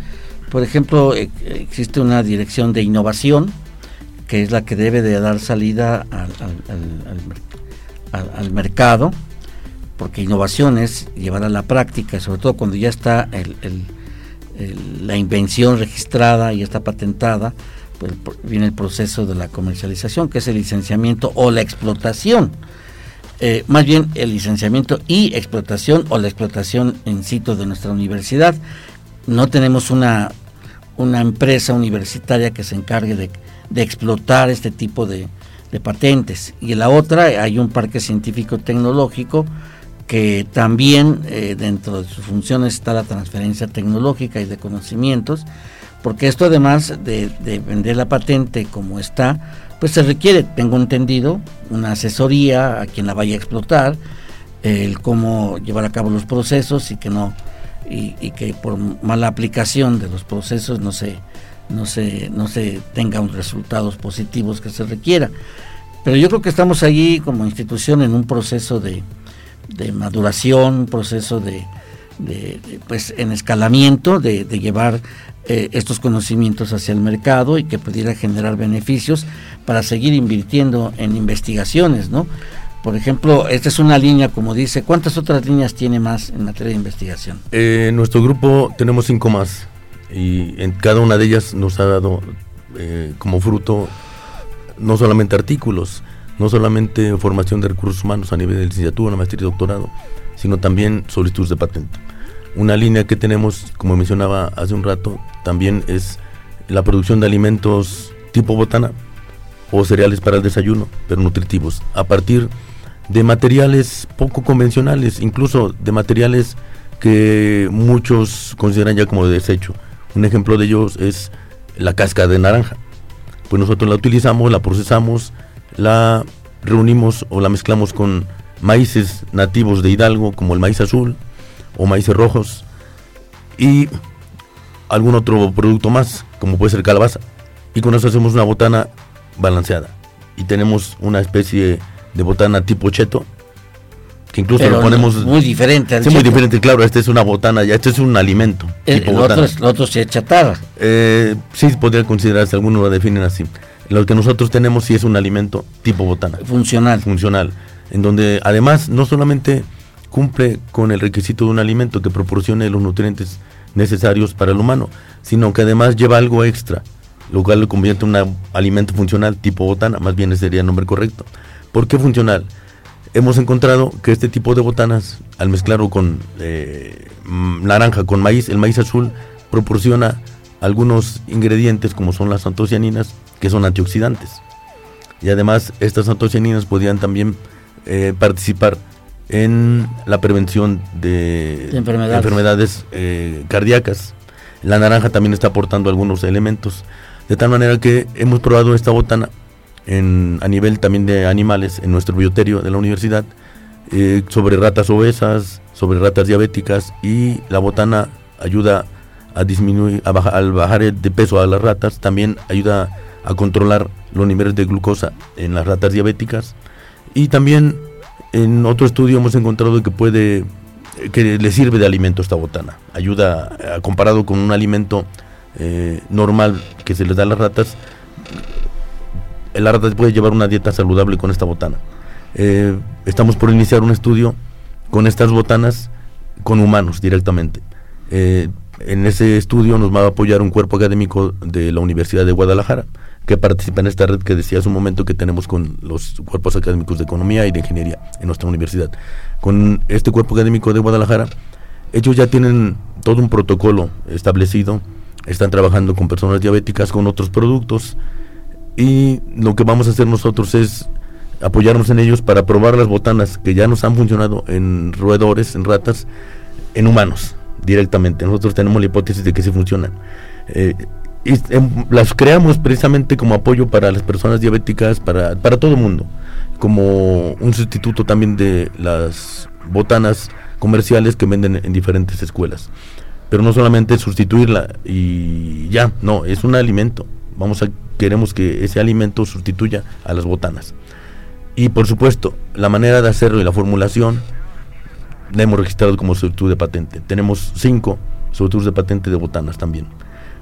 S1: por ejemplo, e, existe una dirección de innovación que es la que debe de dar salida al, al, mercado, porque innovación es llevar a la práctica, sobre todo cuando ya está la invención registrada y está patentada, pues viene el proceso de la comercialización, que es el licenciamiento o la explotación eh, más bien el licenciamiento y explotación o la explotación en sitio de nuestra universidad. No tenemos una, una empresa universitaria que se encargue de, explotar este tipo de, patentes. Y en la otra hay un parque científico tecnológico que también eh, dentro de sus funciones está la transferencia tecnológica y de conocimientos, porque esto además de, de vender la patente como está, pues se requiere, tengo entendido, una asesoría a quien la vaya a explotar, el cómo llevar a cabo los procesos y que no y, que por mala aplicación de los procesos no se no se no se tengan resultados positivos que se requiera. Pero yo creo que estamos allí como institución en un proceso de, maduración un proceso de, pues en escalamiento de, llevar eh, estos conocimientos hacia el mercado y que pudiera generar beneficios para seguir invirtiendo en investigaciones no por ejemplo, esta es una línea, como dice, ¿cuántas otras líneas tiene más en materia de investigación?
S5: Eh, en nuestro grupo tenemos cinco más y en cada una de ellas nos ha dado eh, como fruto no solamente artículos, no solamente formación de recursos humanos a nivel de licenciatura, maestría y doctorado, sino también solicitudes de patente. Una línea que tenemos, como mencionaba hace un rato, también es la producción de alimentos tipo botana o cereales para el desayuno, pero nutritivos, a partir de materiales poco convencionales, incluso de materiales que muchos consideran ya como de desecho. Un ejemplo de ellos es la cáscara de naranja. Pues nosotros la utilizamos, la procesamos, la reunimos o la mezclamos con maíces nativos de Hidalgo, como el maíz azul o maíces rojos, y algún otro producto más, como puede ser calabaza. Y con eso hacemos una botana balanceada. Y tenemos una especie de botana tipo cheto, que incluso lo ponemos
S1: muy diferente.
S5: Sí, muy diferente, claro, este es una botana, ya este es un alimento.
S1: El, tipo otro, es, otro sí es chatarra.
S5: Eh, sí, podría considerarse, algunos lo definen así. Lo que nosotros tenemos sí es un alimento tipo botana.
S1: Funcional.
S5: Funcional, en donde además no solamente cumple con el requisito de un alimento que proporcione los nutrientes necesarios para el humano, sino que además lleva algo extra, lo cual lo convierte en un alimento funcional tipo botana, más bien ese sería el nombre correcto. ¿Por qué funcional? Hemos encontrado que este tipo de botanas, al mezclarlo con eh, naranja, con maíz, el maíz azul proporciona algunos ingredientes como son las antocianinas, que son antioxidantes. Y además estas antocianinas podían también eh, participar en la prevención de, enfermedades, eh, cardíacas. La naranja también está aportando algunos elementos. De tal manera que hemos probado esta botana a nivel también de animales en nuestro bioterio de la universidad eh, sobre ratas obesas, sobre ratas diabéticas y la botana ayuda a disminuir, al bajar de peso a las ratas, también ayuda a controlar los niveles de glucosa en las ratas diabéticas y también en otro estudio hemos encontrado que puede que le sirve de alimento esta botana, ayuda eh, comparado con un alimento eh, normal que se les da a las ratas, el rata puede llevar una dieta saludable con esta botana. Eh, estamos por iniciar un estudio con estas botanas con humanos directamente. Eh, en ese estudio nos va a apoyar un cuerpo académico de la Universidad de Guadalajara que participa en esta red que decía hace un momento que tenemos con los cuerpos académicos de economía y de ingeniería en nuestra universidad. Con este cuerpo académico de Guadalajara, ellos ya tienen todo un protocolo establecido, están trabajando con personas diabéticas, con otros productos, y lo que vamos a hacer nosotros es apoyarnos en ellos para probar las botanas que ya nos han funcionado en roedores, en ratas, en humanos directamente. Nosotros tenemos la hipótesis de que sí funcionan. Eh, y em, las creamos precisamente como apoyo para las personas diabéticas, para, para todo el mundo, como un sustituto también de las botanas comerciales que venden en diferentes escuelas. Pero no solamente sustituirla y ya, no, es un alimento. Vamos a queremos que ese alimento sustituya a las botanas. Y por supuesto, la manera de hacerlo y la formulación la hemos registrado como solicitud de patente. Tenemos cinco solicitudes de patente de botanas también.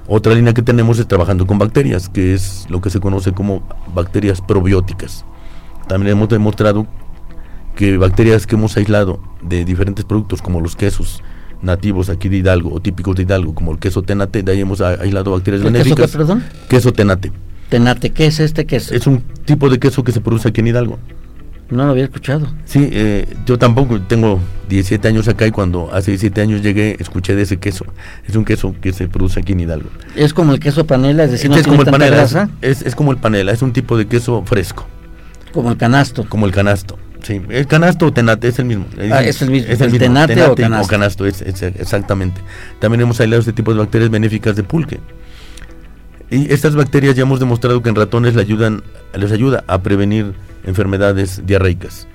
S5: Otra línea que tenemos es trabajando con bacterias, que es lo que se conoce como bacterias probióticas. También hemos demostrado que bacterias que hemos aislado de diferentes productos como los quesos, nativos aquí de Hidalgo o típicos de Hidalgo, como el queso tenate, de ahí hemos aislado bacterias benéficas.
S1: Queso, perdón?
S5: queso tenate.
S1: Tenate, ¿qué es este queso?
S5: Es un tipo de queso que se produce aquí en Hidalgo.
S1: No lo había escuchado.
S5: Sí, eh, yo tampoco tengo 17 años acá y cuando hace 17 años llegué escuché de ese queso. Es un queso que se produce aquí en Hidalgo.
S1: ¿Es como el queso panela? Es decir, no
S5: es como el panela. Es, es, como el panela, es un tipo de queso fresco.
S1: Como el canasto.
S5: Como el canasto. Sí, el canasto o tenate es el mismo.
S1: Ah, es el mismo.
S5: Es el, tenate, o canasto. es, exactamente. También hemos aislado este tipo de bacterias benéficas de pulque. Y estas bacterias ya hemos demostrado que en ratones les, ayudan, les ayuda a prevenir enfermedades diarreicas.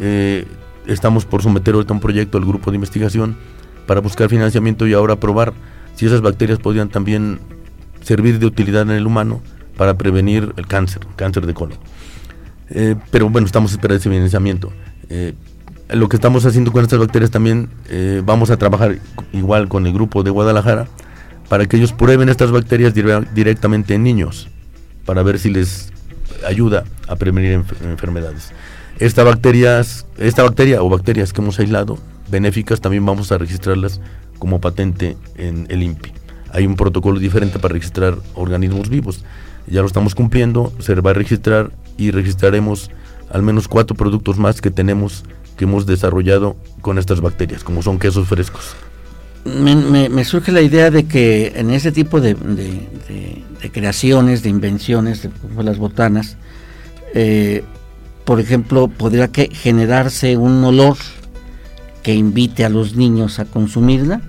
S5: Eh, estamos por someter ahorita un proyecto al grupo de investigación para buscar financiamiento y ahora probar si esas bacterias podrían también servir de utilidad en el humano para prevenir el cáncer, cáncer de colon. Eh, pero bueno, estamos esperando ese financiamiento. Eh, lo que estamos haciendo con estas bacterias también, vamos a trabajar igual con el grupo de Guadalajara para que ellos prueben estas bacterias directamente en niños, para ver si les ayuda a prevenir enfermedades. Esta, bacterias, esta bacteria o bacterias que hemos aislado, benéficas, también vamos a registrarlas como patente en el INPI. Hay un protocolo diferente para registrar organismos vivos. Ya lo estamos cumpliendo, se va a registrar y registraremos al menos cuatro productos más que tenemos que hemos desarrollado con estas bacterias, como son quesos frescos.
S1: Me, surge la idea de que en ese tipo de, creaciones, de invenciones, como las botanas, eh, por ejemplo, podría que generarse un olor que invite a los niños a consumirla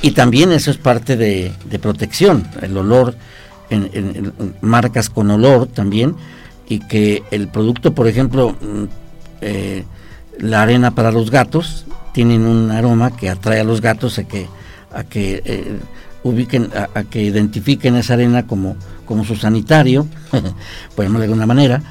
S1: y también eso es parte de, protección, el olor, en, marcas con olor también y que el producto, por ejemplo, mm, eh, la arena para los gatos, tienen un aroma que atrae a los gatos a que, a que eh, ubiquen, a, que identifiquen esa arena como, como su sanitario, por de alguna manera,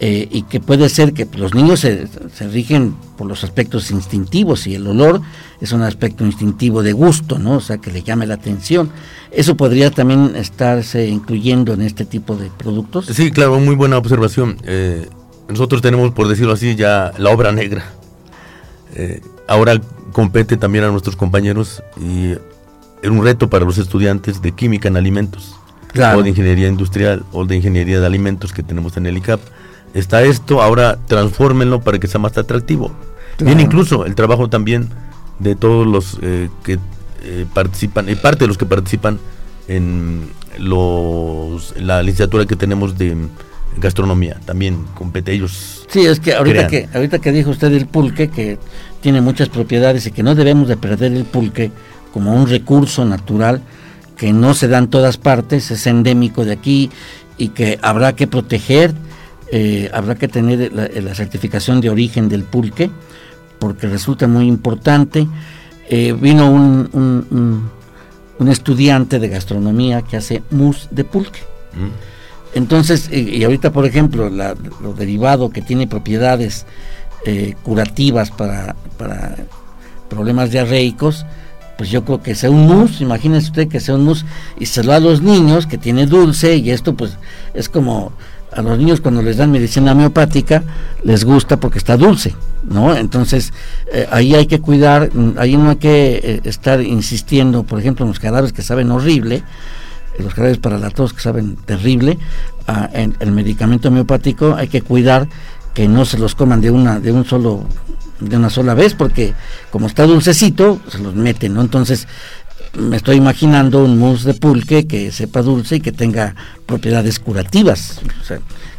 S1: eh, y que puede ser que los niños se, se, rigen por los aspectos instintivos y el olor es un aspecto instintivo de gusto, ¿no? O sea, que le llame la atención. ¿Eso podría también estarse incluyendo en este tipo de productos?
S5: Sí, claro, muy buena observación. Eh, nosotros tenemos, por decirlo así, ya la obra negra. Eh, ahora compete también a nuestros compañeros y es un reto para los estudiantes de química en alimentos, o de ingeniería industrial, o de ingeniería de alimentos que tenemos en el ICAP. Está esto, ahora transfórmenlo para que sea más atractivo. Bien, incluso el trabajo también de todos los eh, que eh, participan, y parte de los que participan en los, la licenciatura que tenemos de gastronomía, también compete ellos.
S1: Sí, es que ahorita que ahorita que dijo usted el pulque que tiene muchas propiedades y que no debemos de perder el pulque como un recurso natural que no se da en todas partes, es endémico de aquí y que habrá que proteger, eh, habrá que tener la, certificación de origen del pulque porque resulta muy importante. Eh, vino un, un, estudiante de gastronomía que hace mousse de pulque. Mm. Entonces, y, ahorita, por ejemplo, lo derivado que tiene propiedades eh, curativas para, problemas diarreicos, pues yo creo que sea un mousse, imagínese usted que sea un mousse y se lo da a los niños que tiene dulce y esto pues es como a los niños cuando les dan medicina homeopática les gusta porque está dulce, ¿no? Entonces eh, ahí hay que cuidar, ahí no hay que eh, estar insistiendo, por ejemplo, en los cadáveres que saben horrible, los jarabes para la tos que saben terrible, en el medicamento homeopático hay que cuidar que no se los coman de una de un solo de una sola vez porque como está dulcecito se los meten, ¿no? Entonces me estoy imaginando un mousse de pulque que sepa dulce y que tenga propiedades curativas,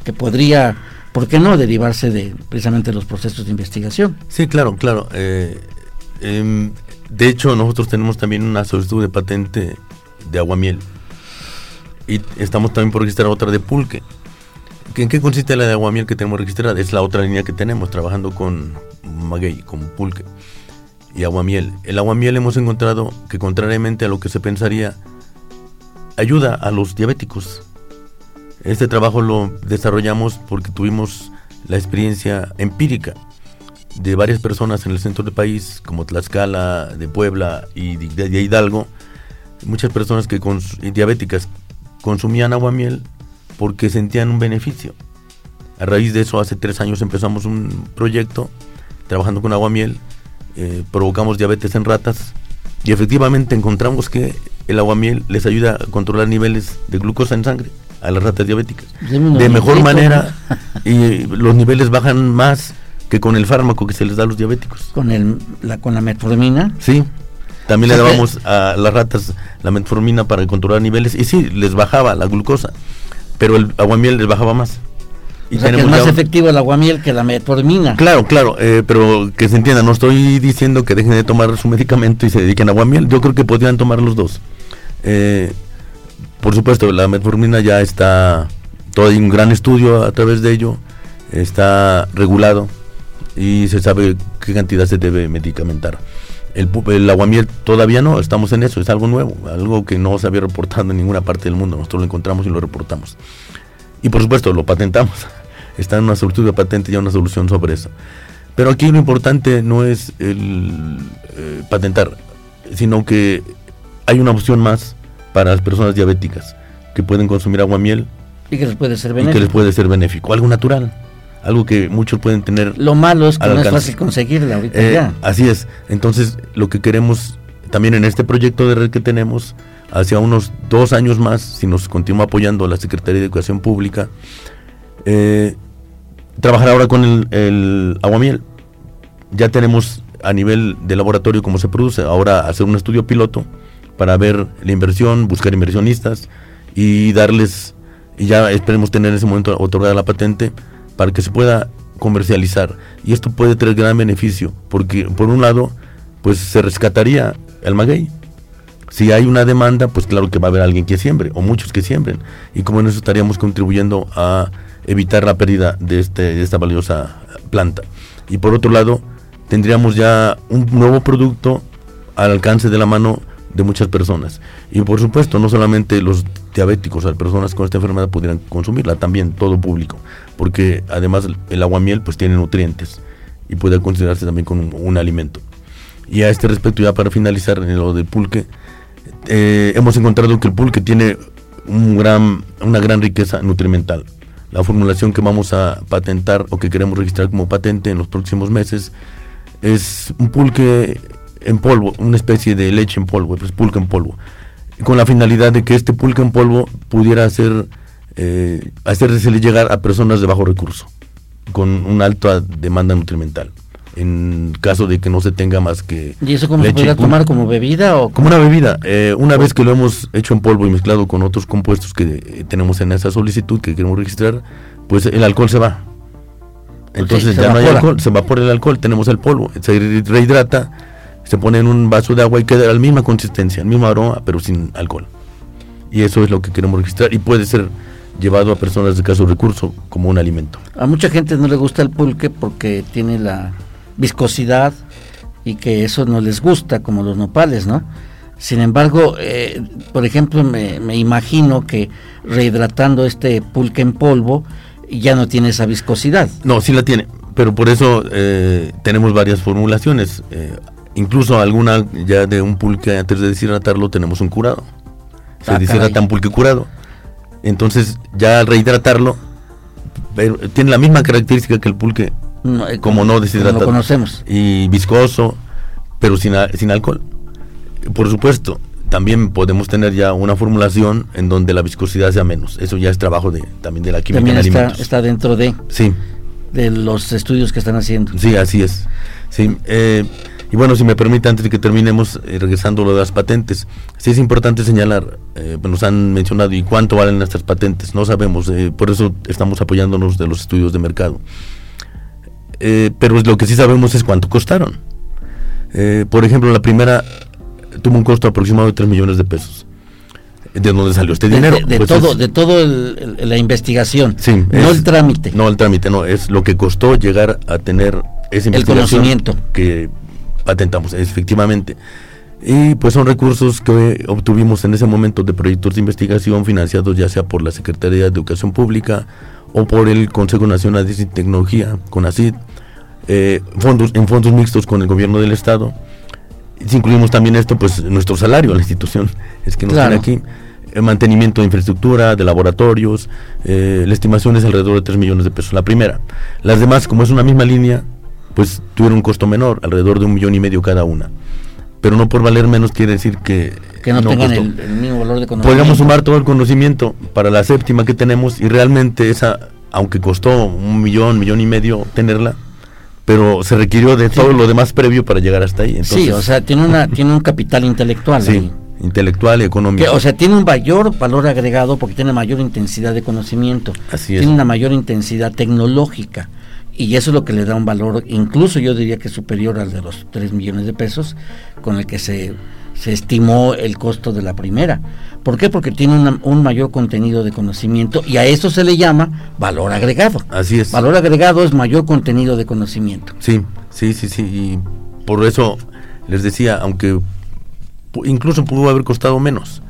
S1: que podría, ¿por qué no?, derivarse de precisamente los procesos de investigación.
S5: Sí, claro, claro. Eh, em, de hecho, nosotros tenemos también una solicitud de patente de aguamiel y estamos también por registrar otra de pulque. ¿En qué consiste la de aguamiel que tenemos registrada? Es la otra línea que tenemos, trabajando con maguey, con pulque y aguamiel. El aguamiel hemos encontrado que contrariamente a lo que se pensaría, ayuda a los diabéticos. Este trabajo lo desarrollamos porque tuvimos la experiencia empírica de varias personas en el centro del país, como Tlaxcala, de Puebla y de, Hidalgo, muchas personas que con, diabéticas consumían aguamiel porque sentían un beneficio. A raíz de eso, hace tres años empezamos un proyecto trabajando con aguamiel, eh, provocamos diabetes en ratas y efectivamente encontramos que el aguamiel les ayuda a controlar niveles de glucosa en sangre a las ratas diabéticas. De mejor manera y los niveles bajan más que con el fármaco que se les da a los diabéticos.
S1: ¿Con, el, la, con la metformina?
S5: Sí. También le dábamos a las ratas la metformina para controlar niveles y sí, les bajaba la glucosa, pero el aguamiel les bajaba más.
S1: Y o sea que es más efectivo el aguamiel que la metformina.
S5: Claro, claro, eh, pero que se entienda, no estoy diciendo que dejen de tomar su medicamento y se dediquen a aguamiel, yo creo que podrían tomar los dos. Eh, por supuesto, la metformina ya está, todo hay un gran estudio a través de ello, está regulado y se sabe qué cantidad se debe medicamentar. El, el aguamiel todavía no, estamos en eso, es algo nuevo, algo que no se había reportado en ninguna parte del mundo, nosotros lo encontramos y lo reportamos. Y por supuesto lo patentamos, está en una solución de patente ya una solución sobre eso. Pero aquí lo importante no es el eh, patentar, sino que hay una opción más para las personas diabéticas que pueden consumir aguamiel
S1: y que les puede ser
S5: benéfico. Y que les puede ser benéfico, algo natural algo que muchos pueden tener.
S1: Lo malo es que no es fácil conseguirla ahorita
S5: eh, ya. Así es. Entonces, lo que queremos también en este proyecto de red que tenemos, hacia unos dos años más, si nos continúa apoyando la Secretaría de Educación Pública, eh, trabajar ahora con el, el aguamiel. Ya tenemos a nivel de laboratorio cómo se produce. Ahora hacer un estudio piloto para ver la inversión, buscar inversionistas y darles, y ya esperemos tener en ese momento otorgada la patente para que se pueda comercializar. Y esto puede tener gran beneficio, porque por un lado, pues se rescataría el maguey. Si hay una demanda, pues claro que va a haber alguien que siembre, o muchos que siembren. Y como en eso estaríamos contribuyendo a evitar la pérdida de, este, de esta valiosa planta. Y por otro lado, tendríamos ya un nuevo producto al alcance de la mano de muchas personas. Y por supuesto, no solamente los diabéticos, las personas con esta enfermedad pudieran consumirla, también todo público, porque además el aguamiel pues tiene nutrientes y puede considerarse también como un, alimento. Y a este respecto, ya para finalizar en lo del pulque, eh, hemos encontrado que el pulque tiene un gran, una gran riqueza nutrimental. La formulación que vamos a patentar o que queremos registrar como patente en los próximos meses es un pulque en polvo, una especie de leche en polvo, pues pulque en polvo, con la finalidad de que este pulque en polvo pudiera hacer, eh, hacerse llegar a personas de bajo recurso, con una alta demanda nutrimental en caso de que no se tenga más que
S1: ¿Y eso cómo se podría tomar como bebida o
S5: como una bebida? Eh, una vez que lo hemos hecho en polvo y mezclado con otros compuestos que eh, tenemos en esa solicitud que queremos registrar, pues el alcohol se va. Entonces ya no hay alcohol, se evapora el alcohol, tenemos el polvo, se rehidrata se pone en un vaso de agua y queda la misma consistencia, el mismo aroma, pero sin alcohol. Y eso es lo que queremos registrar y puede ser llevado a personas de caso recurso como un alimento.
S1: A mucha gente no le gusta el pulque porque tiene la viscosidad y que eso no les gusta, como los nopales, ¿no? Sin embargo, eh, por ejemplo, me, imagino que rehidratando este pulque en polvo ya no tiene esa viscosidad.
S5: No, sí la tiene, pero por eso eh, tenemos varias formulaciones. Eh, Incluso alguna ya de un pulque antes de deshidratarlo tenemos un curado. Se ah, deshidrata un pulque curado. Entonces ya al rehidratarlo tiene la misma característica que el pulque, eh, como, no deshidratado. Lo
S1: conocemos.
S5: Y viscoso, pero sin, sin alcohol. Por supuesto, también podemos tener ya una formulación en donde la viscosidad sea menos. Eso ya es trabajo de, también de la química
S1: también está, está dentro de,
S5: sí.
S1: de los estudios que están haciendo.
S5: Sí, así es. Sí, eh, y bueno, si me permite, antes de que terminemos, eh, regresando a lo de las patentes, sí es importante señalar, eh, nos han mencionado, ¿y cuánto valen nuestras patentes? No sabemos, eh, por eso estamos apoyándonos de los estudios de mercado. pero lo que sí sabemos es cuánto costaron. por ejemplo, la primera tuvo un costo aproximado de 3 millones de pesos. ¿De dónde salió este dinero?
S1: De, pues todo, de todo la investigación, sí, no el trámite.
S5: No el trámite, no, es lo que costó llegar a tener ese
S1: el conocimiento
S5: que patentamos, efectivamente. Y pues son recursos que obtuvimos en ese momento de proyectos de investigación financiados ya sea por la Secretaría de Educación Pública o por el Consejo Nacional de Tecnología, CONACID, eh, fondos, en fondos mixtos con el gobierno del Estado. Si incluimos también esto, pues nuestro salario a la institución, es que nos tiene aquí. El mantenimiento de infraestructura, de laboratorios, eh, la estimación es alrededor de 3 millones de pesos. La primera. Las demás, como es una misma línea, pues tuvieron un costo menor, alrededor de un millón y medio cada una. Pero no por valer menos quiere decir que,
S1: que no, tengan el, mismo valor de
S5: conocimiento. Podríamos sumar todo el conocimiento para la séptima que tenemos y realmente esa, aunque costó un millón, millón y medio tenerla, pero se requirió de todo lo demás previo para llegar hasta ahí.
S1: sí, o sea, tiene, una, tiene un capital intelectual.
S5: Sí, intelectual y económico.
S1: o sea, tiene un mayor valor agregado porque tiene mayor intensidad de conocimiento.
S5: Así es.
S1: Tiene una mayor intensidad tecnológica y eso es lo que le da un valor, incluso yo diría que superior al de los 3 millones de pesos, con el que se se estimó el costo de la primera. ¿Por qué? Porque tiene un mayor contenido de conocimiento y a eso se le llama valor agregado.
S5: Así es.
S1: Valor agregado es mayor contenido de conocimiento.
S5: Sí, sí, sí, sí. Y por eso les decía, aunque incluso pudo haber costado menos,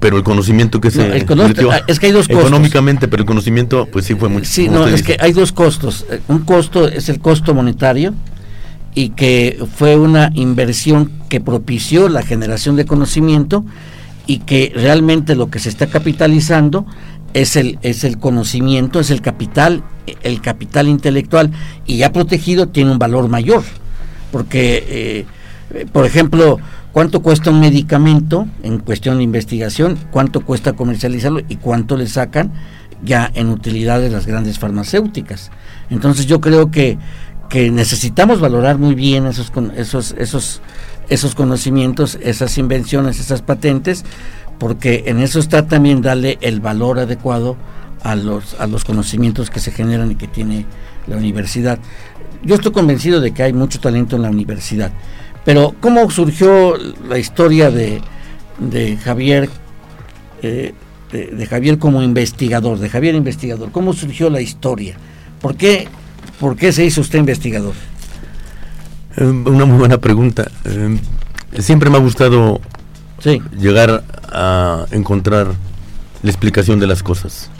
S5: pero el conocimiento que se
S1: es que hay dos
S5: costos. económicamente pero el conocimiento pues sí fue mucho
S1: sí no es que hay dos costos. Eh, un costo es el costo monetario y que fue una inversión que propició la generación de conocimiento y que realmente lo que se está capitalizando es el, es el conocimiento, es el capital, el capital intelectual y ya protegido tiene un valor mayor. Porque, eh, por ejemplo, ¿cuánto cuesta un medicamento en cuestión de investigación? ¿Cuánto cuesta comercializarlo? ¿Y cuánto le sacan ya en utilidades las grandes farmacéuticas? Entonces yo creo que que necesitamos valorar muy bien esos, esos, esos, esos conocimientos, esas invenciones, esas patentes, porque en eso está también darle el valor adecuado a los, a los conocimientos que se generan y que tiene la universidad. Yo estoy convencido de que hay mucho talento en la universidad, pero ¿cómo surgió la historia de, de Javier? Eh, de, de, Javier como investigador, de Javier investigador, ¿cómo surgió la historia? ¿Por qué ¿Por qué se hizo usted investigador?
S5: Eh, una muy buena pregunta. Eh, siempre me ha gustado llegar a encontrar la explicación de las cosas.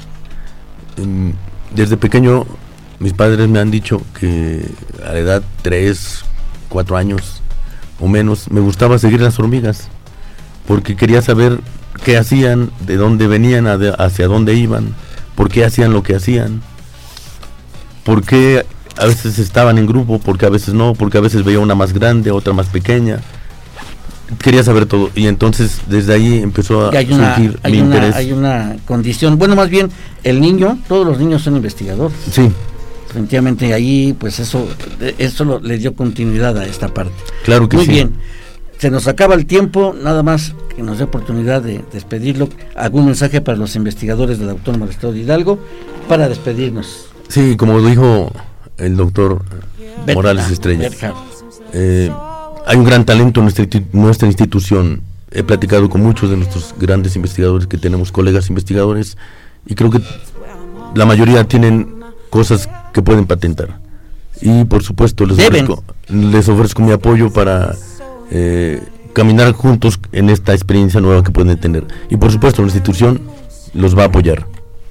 S5: Desde pequeño mis padres me han dicho que a la edad 3, 4 años o menos me gustaba seguir las hormigas porque quería saber qué hacían, de dónde venían, hacia dónde iban, por qué hacían lo que hacían por qué a veces estaban en grupo, porque a veces no, porque a veces veía una más grande, otra más pequeña. Quería saber todo y entonces desde ahí empezó a surgir
S1: mi interés. Hay una condición, bueno, más bien el niño, todos los niños son investigadores.
S5: Sí.
S1: Definitivamente ahí, pues eso, eso le dio continuidad a esta parte.
S5: Claro que
S1: sí. Muy bien. Se nos acaba el tiempo, nada más que nos dé oportunidad de despedirlo. ¿Algún mensaje para los investigadores del Autónoma del Estado de Hidalgo para despedirnos?
S5: Sí, como dijo el doctor Morales Estrella, eh, hay un gran talento en nuestra, nuestra institución. He platicado con muchos de nuestros grandes investigadores que tenemos, colegas investigadores, y creo que la mayoría tienen cosas que pueden patentar. Y por supuesto les, ofrezco, les ofrezco mi apoyo para eh, caminar juntos en esta experiencia nueva que pueden tener. Y por supuesto la institución los va a apoyar.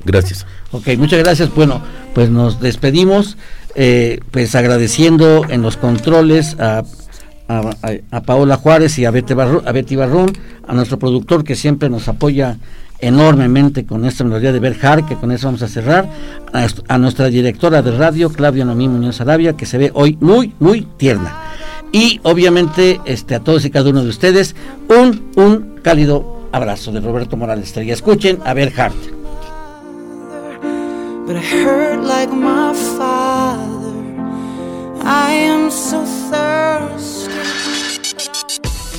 S5: Gracias.
S1: Ok, muchas gracias. Bueno, pues nos despedimos, eh, pues agradeciendo en los controles a, a, Paola Juárez y a Betty, Barrón, a nuestro productor que siempre nos apoya enormemente con esta melodía de Berjar, que con eso vamos a cerrar, a, nuestra directora de radio, Claudia Nomí Muñoz Arabia, que se ve hoy muy, muy tierna. Y obviamente este, a todos y cada uno de ustedes, un, un cálido abrazo de Roberto Morales Estrella. Escuchen a father. I am so thirsty.